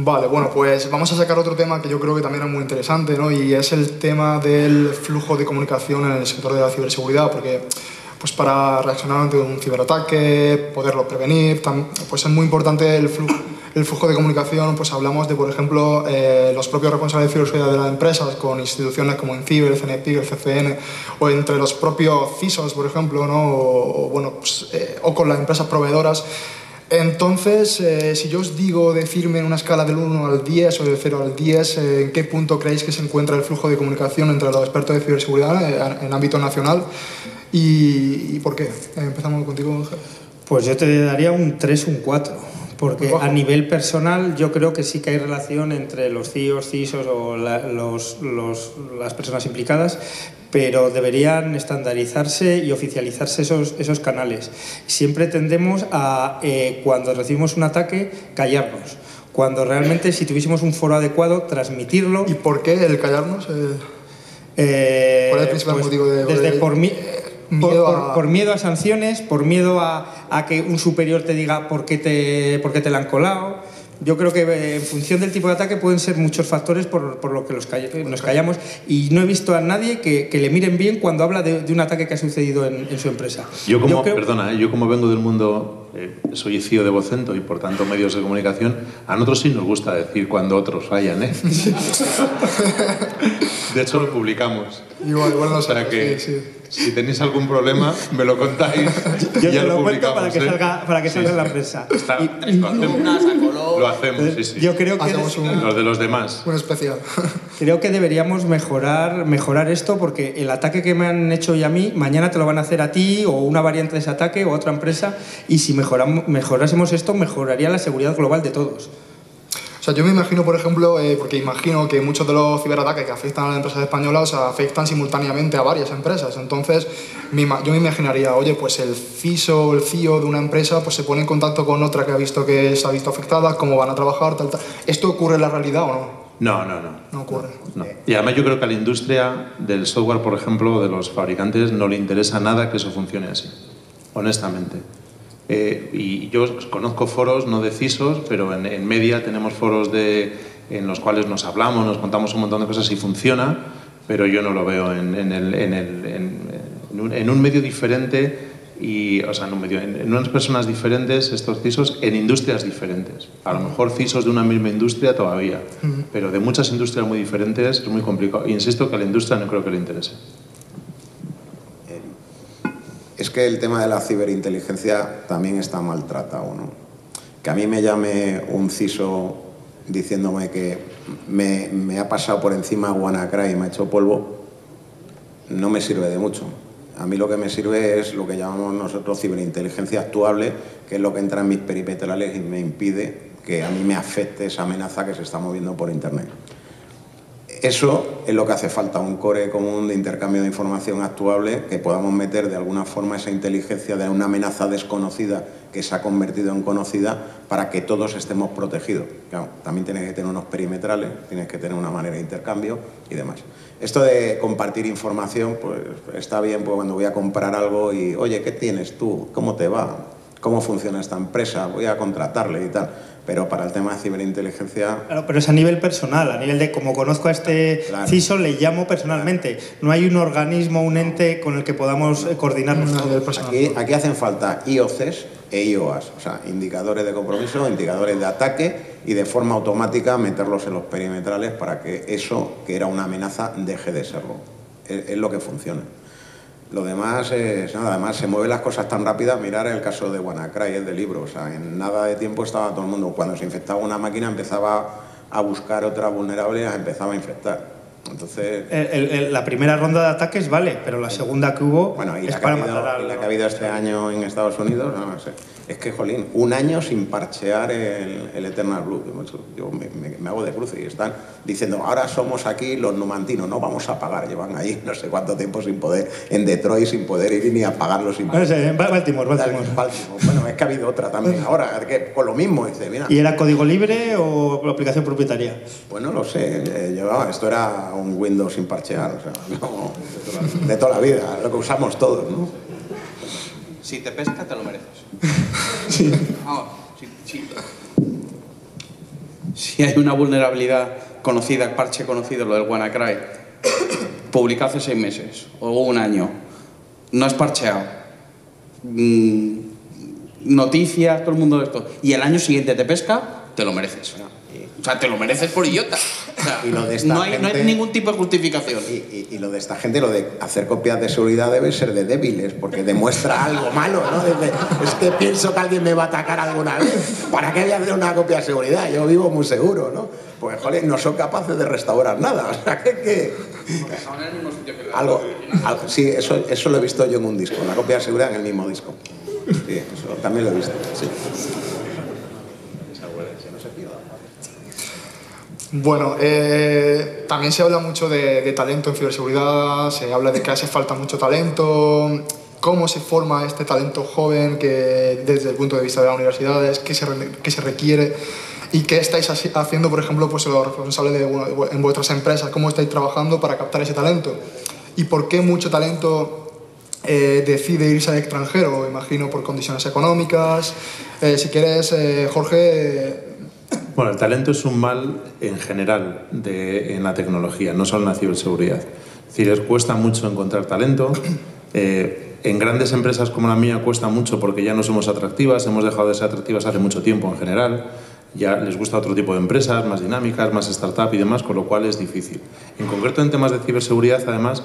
Vale, bueno, pues vamos a sacar otro tema que yo creo que también es muy interesante, ¿no? Y es el tema del flujo de comunicación en el sector de la ciberseguridad, porque pues para reaccionar ante un ciberataque, poderlo prevenir. Pues es muy importante el flujo, el flujo de comunicación. Pues hablamos de, por ejemplo, eh, los propios responsables de ciberseguridad de las empresas con instituciones como Enciber, el CNPIC, el CCN, o entre los propios CISOs, por ejemplo, ¿no? o, bueno, pues, eh, o con las empresas proveedoras. Entonces, eh, si yo os digo decirme en una escala del 1 al 10 o del 0 al 10, ¿en qué punto creéis que se encuentra el flujo de comunicación entre los expertos de ciberseguridad en ámbito nacional? ¿Y, por qué? Empezamos contigo, Pues yo te daría un 3, un 4. Porque a nivel personal yo creo que sí que hay relación entre los CIOs, CISOs o los, las personas implicadas, pero deberían estandarizarse y oficializarse esos, esos canales. Siempre tendemos a, eh, cuando recibimos un ataque, callarnos. Cuando realmente, si tuviésemos un foro adecuado, transmitirlo. ¿Y por qué el callarnos? Eh, eh, ¿Cuál es el principal pues motivo de.? Desde por mí por, miedo a sanciones, por miedo a, que un superior te diga por qué te, por qué te la han colado. Yo creo que eh, en función del tipo de ataque pueden ser muchos factores por, por lo que los nos callamos y no he visto a nadie que, que le miren bien cuando habla de, un ataque que ha sucedido en, en su empresa. Yo como, perdona, ¿eh? yo como vengo del mundo, eh, soy CEO de Vocento y por tanto medios de comunicación, a nosotros sí nos gusta decir cuando otros fallan, ¿eh? de hecho lo publicamos. Igual, igual no o sea que, sí, sí. Si tenéis algún problema, me lo contáis. Yo ya te lo, cuento para que, ¿eh? salga, para que salga en la prensa. Está, lo hacemos. Lo hacemos, sí, sí. Yo creo que los de los demás. Un especial. Creo que deberíamos mejorar, mejorar esto porque el ataque que me han hecho hoy a mí, mañana te lo van a hacer a ti o una variante de ese ataque o otra empresa. Y si mejorásemos esto, mejoraría la seguridad global de todos yo me imagino, por ejemplo, eh, porque imagino que muchos de los ciberataques que afectan a las empresas españolas afectan simultáneamente a varias empresas. Entonces, yo me imaginaría, oye, pues el CISO o el CIO de una empresa pues se pone en contacto con otra que ha visto que se ha visto afectada, cómo van a trabajar, tal, tal. ¿Esto ocurre en la realidad o no? No, no, no. No ocurre. Y además yo creo que a la industria del software, por ejemplo, de los fabricantes, no le interesa nada que eso funcione así, honestamente. Eh, y yo conozco foros, no de CISOs, pero en, media tenemos foros de, en los cuales nos hablamos, nos contamos un montón de cosas y funciona, pero yo no lo veo en, en, el, en, el, un, un, medio diferente y, o sea, en, un medio, en, unas personas diferentes, estos CISOs, en industrias diferentes. A lo mejor CISOs de una misma industria todavía, pero de muchas industrias muy diferentes es muy complicado. Insisto que a la industria no creo que le interese. Es que el tema de la ciberinteligencia también está maltratado, ¿no? Que a mí me llame un CISO diciéndome que me, ha pasado por encima WannaCry y me ha hecho polvo, no me sirve de mucho. A mí lo que me sirve es lo que llamamos nosotros ciberinteligencia actuable, que es lo que entra en mis perimetrales y me impide que a mí me afecte esa amenaza que se está moviendo por Internet. Eso es lo que hace falta, un core común de intercambio de información actuable, que podamos meter de alguna forma esa inteligencia de una amenaza desconocida que se ha convertido en conocida para que todos estemos protegidos. Claro, también tienes que tener unos perimetrales, tienes que tener una manera de intercambio y demás. Esto de compartir información, pues está bien pues, cuando voy a comprar algo y, oye, ¿qué tienes tú? ¿Cómo te va? ¿Cómo funciona esta empresa? Voy a contratarle y tal pero para el tema de ciberinteligencia... Claro, pero es a nivel personal, a nivel de como conozco a este claro. CISO, le llamo personalmente. No hay un organismo, un ente con el que podamos coordinarnos a nivel personal. Aquí, aquí hacen falta IOCs e IOAs, o sea, indicadores de compromiso, indicadores de ataque y de forma automática meterlos en los perimetrales para que eso, que era una amenaza, deje de serlo. Es, es lo que funciona. Lo demás es nada, además se mueven las cosas tan rápidas. Mirar el caso de WannaCry, el de libro. O sea, en nada de tiempo estaba todo el mundo. Cuando se infectaba una máquina empezaba a buscar otra vulnerable y las empezaba a infectar. Entonces, el, el, la primera ronda de ataques vale, pero la segunda que hubo bueno, y es la para que ha habido, matar y al... la que ha habido este año en Estados Unidos, no, sé. es que, jolín, un año sin parchear el, el Eternal Blue. Yo me, me, me, hago de cruce y están diciendo, ahora somos aquí los numantinos, no vamos a pagar. Llevan ahí no sé cuánto tiempo sin poder, en Detroit sin poder ir ni a No sé, en Baltimore, Baltimore. Baltimore. Bueno, es que ha habido otra también ahora, que con lo mismo. Dice, mira, ¿Y era código libre o aplicación propietaria? Pues no lo sé, eh, llevaba, esto era un Windows sin parchear, o sea, no, de toda la vida, lo que usamos todos, ¿no? Si te pesca, te lo mereces. Sí. Si, si- si hay una vulnerabilidad conocida, parche conocido, lo del WannaCry, publicado hace seis meses o un año, no es parcheado, mm, noticias, todo el mundo de esto, y el año siguiente te pesca, te lo mereces. O sea, te lo mereces por idiota. O sea, Y lo de esta no, hay, no hay ningún tipo de justificación. Y, y- y lo de esta gente, lo de hacer copias de seguridad debe ser de débiles, porque demuestra algo malo, ¿no? Es que pienso que alguien me va a atacar alguna vez. ¿Para qué voy a hacer una copia de seguridad? Yo vivo muy seguro, ¿no? Pues, joder, no son capaces de restaurar nada. O sea, que... que algo, algo- sí, eso, eso lo he visto yo en un disco, la copia de seguridad en el mismo disco. Sí, eso también lo he visto, sí. Bueno, eh, también se habla mucho de, de talento en ciberseguridad, se habla de que hace falta mucho talento. ¿Cómo se forma este talento joven que desde el punto de vista de las universidades, qué se, qué se requiere y qué estáis haci- haciendo, por ejemplo, pues los responsables de, en vuestras empresas, cómo estáis trabajando para captar ese talento? ¿Y por qué mucho talento eh, decide irse al extranjero? Imagino por condiciones económicas. Eh, si quieres, eh, Jorge, Bueno, el talento es un mal en general de, en la tecnología, no solo en la ciberseguridad. Es decir, es- cuesta mucho encontrar talento. Eh, en grandes empresas como la mía cuesta mucho porque ya no somos atractivas, hemos dejado de ser atractivas hace mucho tiempo en general. Ya les gusta otro tipo de empresas, más dinámicas, más startup y demás, con lo cual es difícil. En concreto en temas de ciberseguridad, además,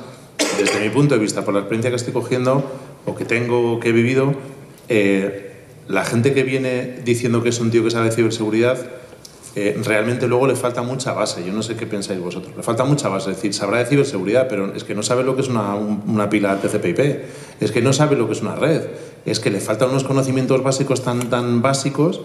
desde mi punto de vista, por la experiencia que estoy cogiendo o que tengo, que he vivido, eh, la gente que viene diciendo que es un tío que sabe ciberseguridad, realmente luego le falta mucha base. Yo no sé qué pensáis vosotros. Le falta mucha base. Es decir, sabrá de ciberseguridad, pero es que no sabe lo que es una, un- una pila TCP/IP. Es que no sabe lo que es una red. Es que le faltan unos conocimientos básicos tan, tan básicos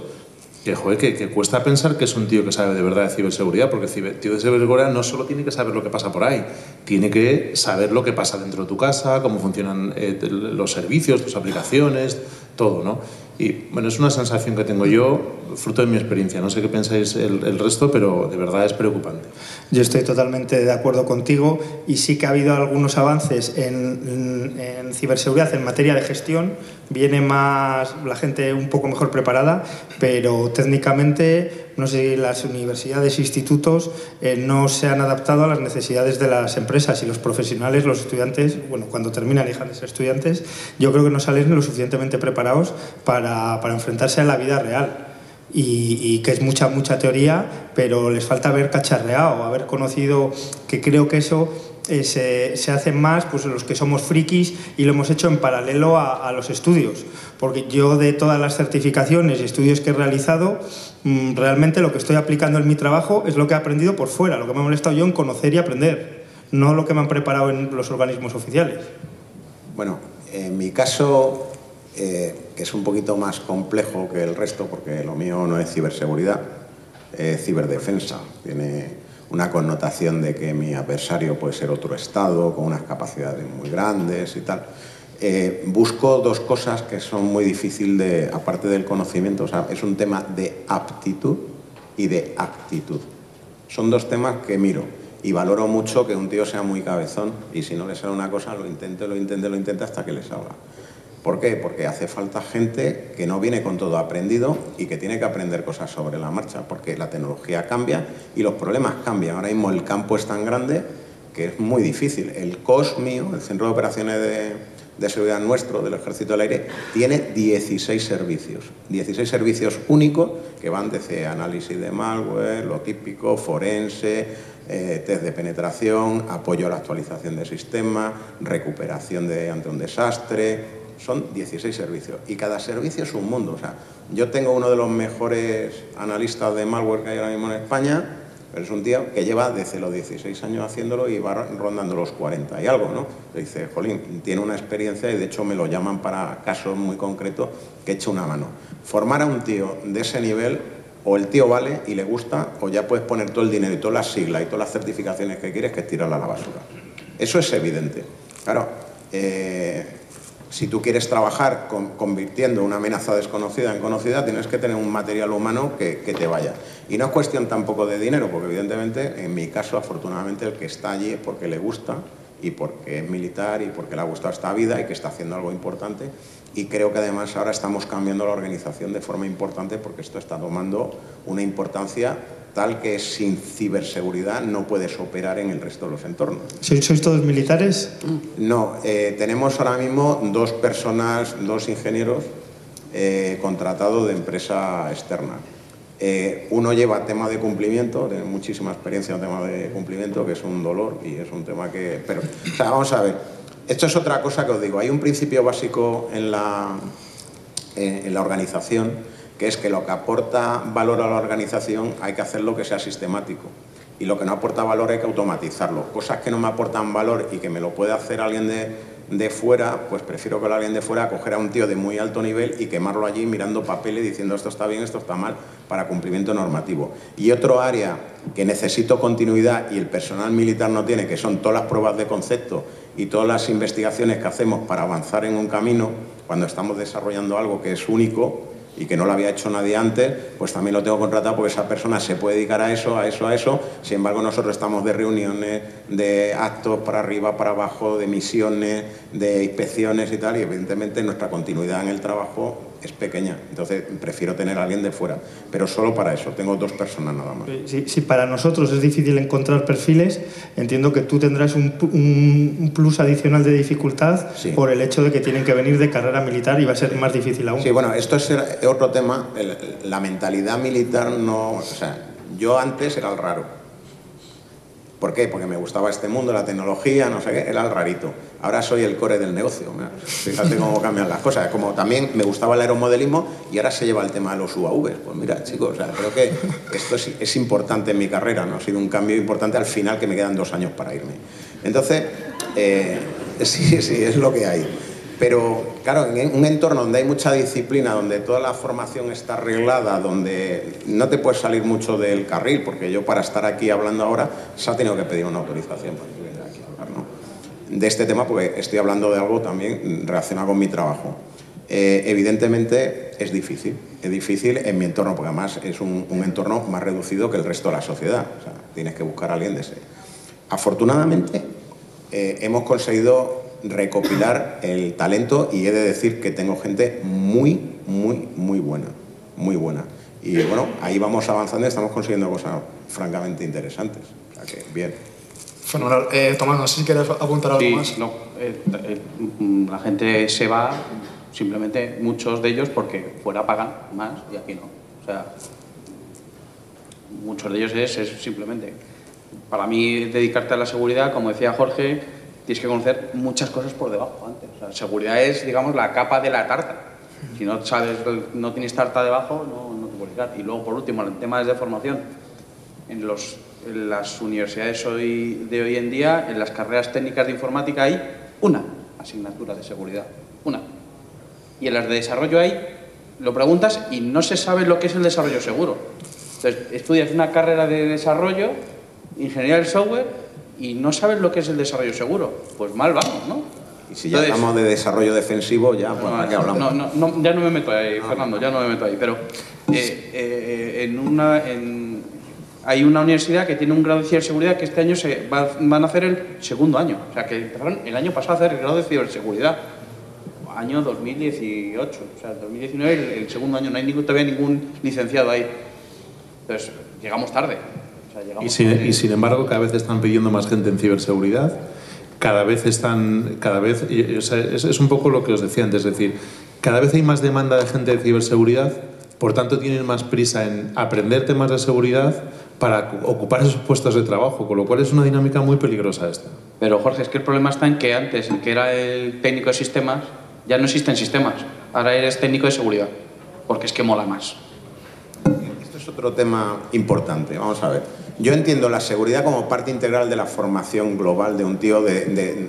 que, joder, que, cuesta pensar que es un tío que sabe de verdad de ciberseguridad, porque el tío de ciberseguridad no solo tiene que saber lo que pasa por ahí, tiene que saber lo que pasa dentro de tu casa, cómo funcionan eh, los servicios, tus aplicaciones, todo, ¿no? Y bueno, es una sensación que tengo yo, fruto de mi experiencia. No sé qué pensáis el, resto, pero de verdad es preocupante. Yo estoy totalmente de acuerdo contigo y sí que ha habido algunos avances en ciberseguridad en materia de gestión. Viene más la gente un poco mejor preparada, pero técnicamente no sé las universidades, institutos eh, no se han adaptado a las necesidades de las empresas y los profesionales, los estudiantes, bueno, cuando terminan y dejan de ser estudiantes, yo creo que no salen lo suficientemente preparados para, para enfrentarse a la vida real. Y, y, que es mucha, mucha teoría, pero les falta haber cacharreado, haber conocido, que creo que eso eh, se, hacen más pues, los que somos frikis y lo hemos hecho en paralelo a, los estudios. Porque yo de todas las certificaciones y estudios que he realizado, mmm, realmente lo que estoy aplicando en mi trabajo es lo que he aprendido por fuera, lo que me ha molestado yo en conocer y aprender, no lo que me han preparado en los organismos oficiales. Bueno, en mi caso, eh, que es un poquito más complejo que el resto, porque lo mío no es ciberseguridad, es ciberdefensa. Tiene una connotación de que mi adversario puede ser otro Estado con unas capacidades muy grandes y tal. Eh, busco dos cosas que son muy difíciles de, aparte del conocimiento, es un tema de aptitud y de actitud. Son dos temas que miro y valoro mucho que un tío sea muy cabezón y si no le sale una cosa lo intente, lo intente, lo intente hasta que le salga. ¿Por qué? Porque hace falta gente que no viene con todo aprendido y que tiene que aprender cosas sobre la marcha, porque la tecnología cambia y los problemas cambian. Ahora mismo el campo es tan grande que es muy difícil. El COS mío, el Centro de Operaciones de, de Seguridad nuestro, del Ejército del Aire, tiene 16 servicios. 16 servicios únicos que van desde análisis de malware, lo típico, forense, eh, test de penetración, apoyo a la actualización del sistema, recuperación de, ante un desastre, son 16 servicios y cada servicio es un mundo. O sea, yo tengo uno de los mejores analistas de malware que hay ahora mismo en España, pero es un tío que lleva desde los 16 años haciéndolo y va rondando los 40 y algo, ¿no? Le dice, Jolín, tiene una experiencia y de hecho me lo llaman para casos muy concretos que eche una mano. Formar a un tío de ese nivel, o el tío vale y le gusta, o ya puedes poner todo el dinero y todas las siglas y todas las certificaciones que quieres que es tirarla a la basura. Eso es evidente. Claro, eh, si tú quieres trabajar con, convirtiendo una amenaza desconocida en conocida, tienes que tener un material humano que, que, te vaya. Y no es cuestión tampoco de dinero, porque evidentemente, en mi caso, afortunadamente, el que está allí es porque le gusta y porque es militar y porque le ha gustado esta vida y que está haciendo algo importante. Y creo que además ahora estamos cambiando la organización de forma importante porque esto está tomando una importancia tal que sin ciberseguridad no puedes operar en el resto de los entornos. ¿Sois todos militares? No, eh, tenemos ahora mismo dos personas, dos ingenieros eh, contratados de empresa externa. Eh, uno lleva tema de cumplimiento, tiene muchísima experiencia en tema de cumplimiento, que es un dolor y es un tema que... Pero, o sea, vamos a ver, esto es otra cosa que os digo, hay un principio básico en la, en la organización que es que lo que aporta valor a la organización hay que hacerlo que sea sistemático y lo que no aporta valor hay que automatizarlo. Cosas que no me aportan valor y que me lo puede hacer alguien de, de fuera, pues prefiero que alguien de fuera coger a un tío de muy alto nivel y quemarlo allí mirando papeles diciendo esto está bien, esto está mal, para cumplimiento normativo. Y otro área que necesito continuidad y el personal militar no tiene, que son todas las pruebas de concepto y todas las investigaciones que hacemos para avanzar en un camino, cuando estamos desarrollando algo que es único, y que no lo había hecho nadie antes, pues también lo tengo contratado porque esa persona se puede dedicar a eso, a eso, a eso. Sin embargo, nosotros estamos de reuniones, de actos para arriba, para abajo, de misiones, de inspecciones y tal, y evidentemente nuestra continuidad en el trabajo es pequeña. Entonces, prefiero tener a alguien de fuera, pero solo para eso. Tengo dos personas nada más. Si, si para nosotros es difícil encontrar perfiles, entiendo que tú tendrás un, un, un plus adicional de dificultad sí. por el hecho de que tienen que venir de carrera militar y va a ser más difícil aún. Sí, bueno, esto es otro tema. La mentalidad militar no. O sea, yo antes era el raro. ¿Por qué? Porque me gustaba este mundo, la tecnología, no sé qué, era el rarito. Ahora soy el core del negocio. Fíjate cómo cambian las cosas. Como también me gustaba el aeromodelismo y ahora se lleva el tema de los UAVs. Pues mira, chicos, creo que esto es, es, importante en mi carrera, ¿no? Ha sido un cambio importante al final que me quedan dos años para irme. Entonces, eh, sí, sí, es lo que hay. Pero, claro, en un entorno donde hay mucha disciplina, donde toda la formación está arreglada, donde no te puedes salir mucho del carril, porque yo para estar aquí hablando ahora se ha tenido que pedir una autorización para venir aquí a hablar. De este tema, porque estoy hablando de algo también relacionado con mi trabajo. Eh, evidentemente es difícil, es difícil en mi entorno, porque además es un, un entorno más reducido que el resto de la sociedad. O sea, tienes que buscar a alguien de ese. Afortunadamente, eh, hemos conseguido recopilar el talento y he de decir que tengo gente muy, muy, muy buena, muy buena. Y, bueno, ahí vamos avanzando y estamos consiguiendo cosas francamente interesantes. O sea que, bien. Fenomenal. Eh, Tomás, no sé si quieres apuntar algo Sí, más. no, eh, eh, mm, la gente se va, simplemente muchos de ellos porque fuera pagan más y aquí no. O sea, muchos de ellos es, es simplemente, para mí dedicarte a la seguridad, como decía Jorge, tienes que conocer muchas cosas por debajo antes. O sea, seguridad es, digamos, la capa de la tarta. Si no sabes, no tienes tarta debajo, no, no te puedes dedicar. Y luego, por último, el tema de formación. En, los, en las universidades hoy, de hoy en día, en las carreras técnicas de informática hay una asignatura de seguridad. Una. Y en las de desarrollo hay, lo preguntas y no se sabe lo que es el desarrollo seguro. Entonces, estudias una carrera de desarrollo, ingeniería del software, y no sabes lo que es el desarrollo seguro. Pues mal vamos, ¿no? Y si ya Entonces- hablamos de desarrollo defensivo, ya, pues, ¿para qué hablamos? no, no, no, ya no me meto ahí, Fernando, ya no me meto ahí. Pero eh, eh, en una, en- hay una universidad que tiene un grado de ciberseguridad que este año se va- van a hacer el segundo año. O sea, que empezaron el año pasado a hacer el grado de ciberseguridad. Año 2018. O sea, 2019, el, el segundo año. No hay ningún, todavía ningún licenciado ahí. Entonces, llegamos tarde. O sea, llegamos Y sin, tarde. y sin embargo, cada vez están pidiendo más gente en ciberseguridad. Cada vez están, cada vez, y- o sea, es, es un poco lo que os decía antes, es decir, cada vez hay más demanda de gente de ciberseguridad, por tanto tienen más prisa en aprender temas de seguridad para cu- ocupar esos puestos de trabajo, con lo cual es una dinámica muy peligrosa esta. Pero Jorge, es que el problema está en que antes, el que era el técnico de sistemas, ya no existen sistemas. Ahora eres técnico de seguridad, porque es que mola más. Esto es otro tema importante. Vamos a ver. Yo entiendo la seguridad como parte integral de la formación global de un tío de- de-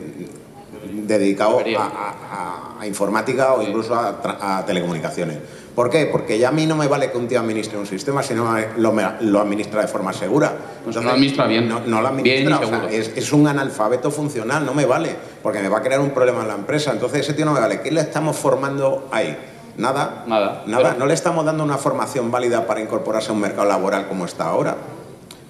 dedicado a, a- a informática o incluso a, telecomunicaciones. ¿Por qué? Porque ya a mí no me vale que un tío administre un sistema si no lo, administra de forma segura. Pues no lo administra bien. No, no lo Bien y administra. o sea, seguro. es, es un analfabeto funcional, no me vale, porque me va a crear un problema en la empresa. Entonces ese tío no me vale. ¿Qué le estamos formando ahí? Nada. Nada. Nada. Pero- No le estamos dando una formación válida para incorporarse a un mercado laboral como está ahora.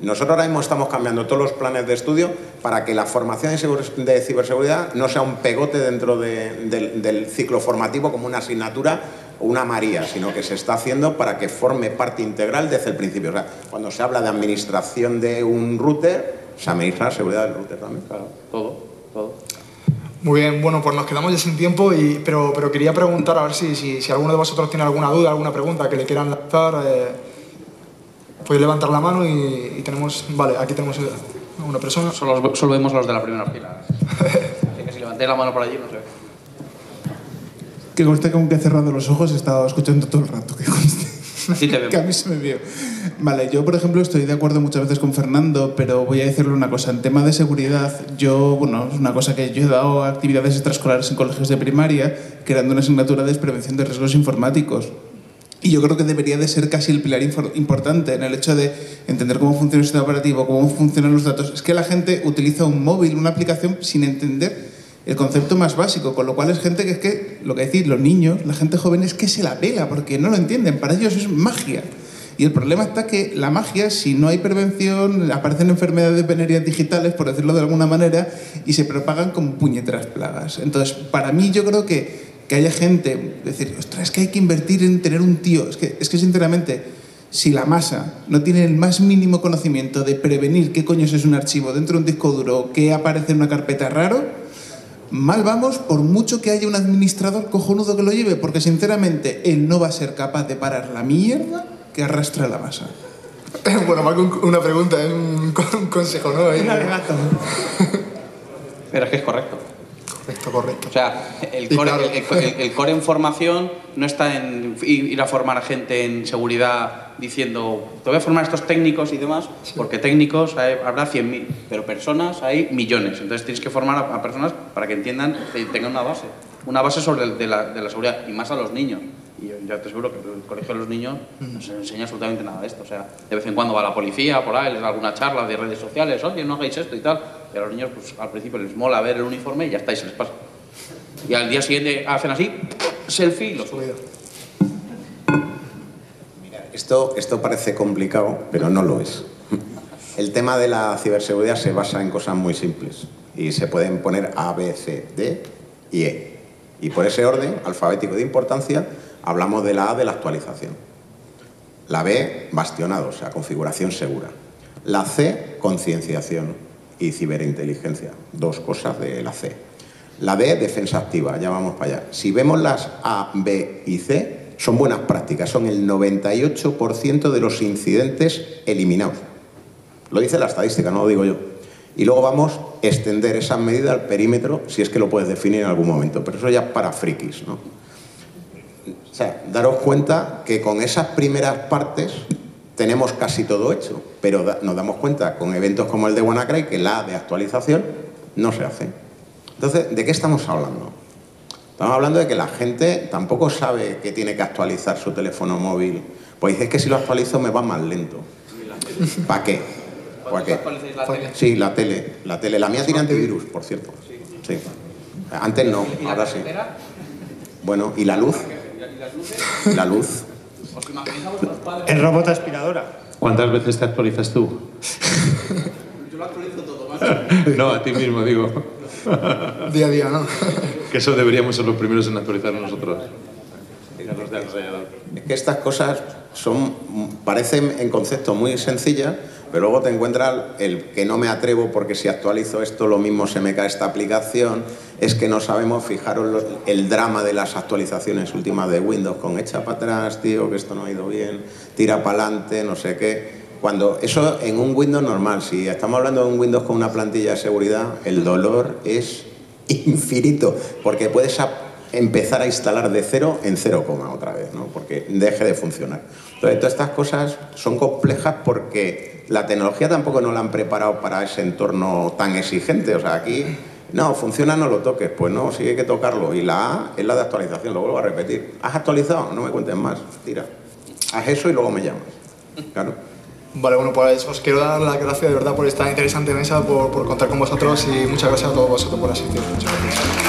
Nosotros ahora mismo estamos cambiando todos los planes de estudio para que la formación de, segur- de ciberseguridad no sea un pegote dentro de- del, del ciclo formativo como una asignatura o una María, sino que se está haciendo para que forme parte integral desde el principio. O sea, cuando se habla de administración de un router, se administra la seguridad del router también. Claro, todo, todo. Muy bien, bueno, pues nos quedamos ya sin tiempo, y, pero, pero quería preguntar a ver si, si, si alguno de vosotros tiene alguna duda, alguna pregunta que le quieran lanzar. Eh, podéis levantar la mano y, y tenemos. Vale, aquí tenemos una persona. Solo, solo vemos los de la primera fila. Así que si levantéis la mano por allí, no sé. Que conste que aunque he cerrado los ojos he estado escuchando todo el rato. Que conste. Sí te vemos. que a mí se me vio. Vale, yo por ejemplo estoy de acuerdo muchas veces con Fernando, pero voy a decirle una cosa. En tema de seguridad, yo, bueno, es una cosa que yo he dado a actividades extraescolares en colegios de primaria, creando una asignatura de prevención de riesgos informáticos. Y yo creo que debería de ser casi el pilar importante en el hecho de entender cómo funciona el sistema operativo, cómo funcionan los datos. Es que la gente utiliza un móvil, una aplicación, sin entender el concepto más básico, con lo cual es gente que es que, lo que decir, los niños, la gente joven es que se la pela, porque no lo entienden, para ellos es magia. Y el problema está que la magia, si no hay prevención, aparecen enfermedades venéreas digitales, por decirlo de alguna manera, y se propagan como puñeteras plagas. Entonces, para mí yo creo que, que haya gente, decir, ostras, es que hay que invertir en tener un tío, es que, es que sinceramente, si la masa no tiene el más mínimo conocimiento de prevenir qué coño es un archivo dentro de un disco duro o qué aparece en una carpeta raro, mal vamos por mucho que haya un administrador cojonudo que lo lleve, porque sinceramente él no va a ser capaz de parar la mierda que arrastra la masa. bueno, más que un- una pregunta, es un, consejo, ¿no? Ahí. Pero es que es correcto. Correcto, correcto. O sea, el core, claro. el- el- el core en formación no está en ir a formar a gente en seguridad diciendo, te voy a formar a estos técnicos y demás, porque técnicos hay- habrá 100.000, pero personas hay millones. Entonces tienes que formar a, a personas para que entiendan y tengan una base. Una base sobre el- de, la, de la seguridad, y más a los niños. Y yo ya te aseguro que el colegio de los niños no se enseña absolutamente nada de esto. O sea, de vez en cuando va la policía por ahí, les da alguna charla de redes sociales, oye, no hagáis esto y tal. Y a los niños, pues al principio les mola ver el uniforme y ya está, y se les pasa. Y al día siguiente hacen así, selfie y lo suben. Esto, esto parece complicado, pero no lo es. El tema de la ciberseguridad se basa en cosas muy simples y se pueden poner A, B, C, D y E. Y por ese orden alfabético de importancia hablamos de la A de la actualización. La B, bastionado, o sea, configuración segura. La C, concienciación y ciberinteligencia. Dos cosas de la C. La D, defensa activa, ya vamos para allá. Si vemos las A, B y C, son buenas prácticas, son el 98% de los incidentes eliminados. Lo dice la estadística, no lo digo yo. Y luego vamos a extender esa medida al perímetro, si es que lo puedes definir en algún momento, pero eso ya es para frikis, ¿no? Sea, daros cuenta que con esas primeras partes tenemos casi todo hecho, pero nos damos cuenta con eventos como el de WannaCry que la de actualización no se hace. Entonces, ¿de qué estamos hablando? Estamos hablando de que la gente tampoco sabe que tiene que actualizar su teléfono móvil. Pues dice que si lo actualizo me va más lento. ¿Para qué? ¿Para qué? Sí, la tele. La tele. La mía tiene antivirus, por cierto. Sí. Antes no, ahora sí. Bueno, ¿y la luz? La luz. El robot aspiradora. ¿Cuántas veces te actualizas tú? Yo lo actualizo todo, No, a ti mismo, digo. Día a día, ¿no? Que eso deberíamos ser los primeros en actualizar nosotros. Es que estas cosas son, parecen en concepto muy sencillas, pero luego te encuentras el que no me atrevo porque si actualizo esto lo mismo se me cae esta aplicación, es que no sabemos, fijaros los- el drama de las actualizaciones últimas de Windows con echa para atrás, tío, que esto no ha ido bien, tira para adelante, no sé qué. Cuando eso en un Windows normal, si estamos hablando de un Windows con una plantilla de seguridad, el dolor es infinito, porque puedes a- empezar a instalar de cero en cero coma otra vez, ¿no? porque deje de funcionar. Entonces, todas estas cosas son complejas porque la tecnología tampoco nos la han preparado para ese entorno tan exigente. O sea, aquí, no, funciona, no lo toques. Pues no, sí hay que tocarlo. Y la A es la de actualización, lo vuelvo a repetir. ¿Has actualizado? No me cuentes más, tira. Haz eso y luego me llamas. Claro. Vale, bueno, pues os quiero dar las gracias de verdad por esta interesante mesa, por, por contar con vosotros y muchas gracias a todos vosotros por asistir. Muchas gracias.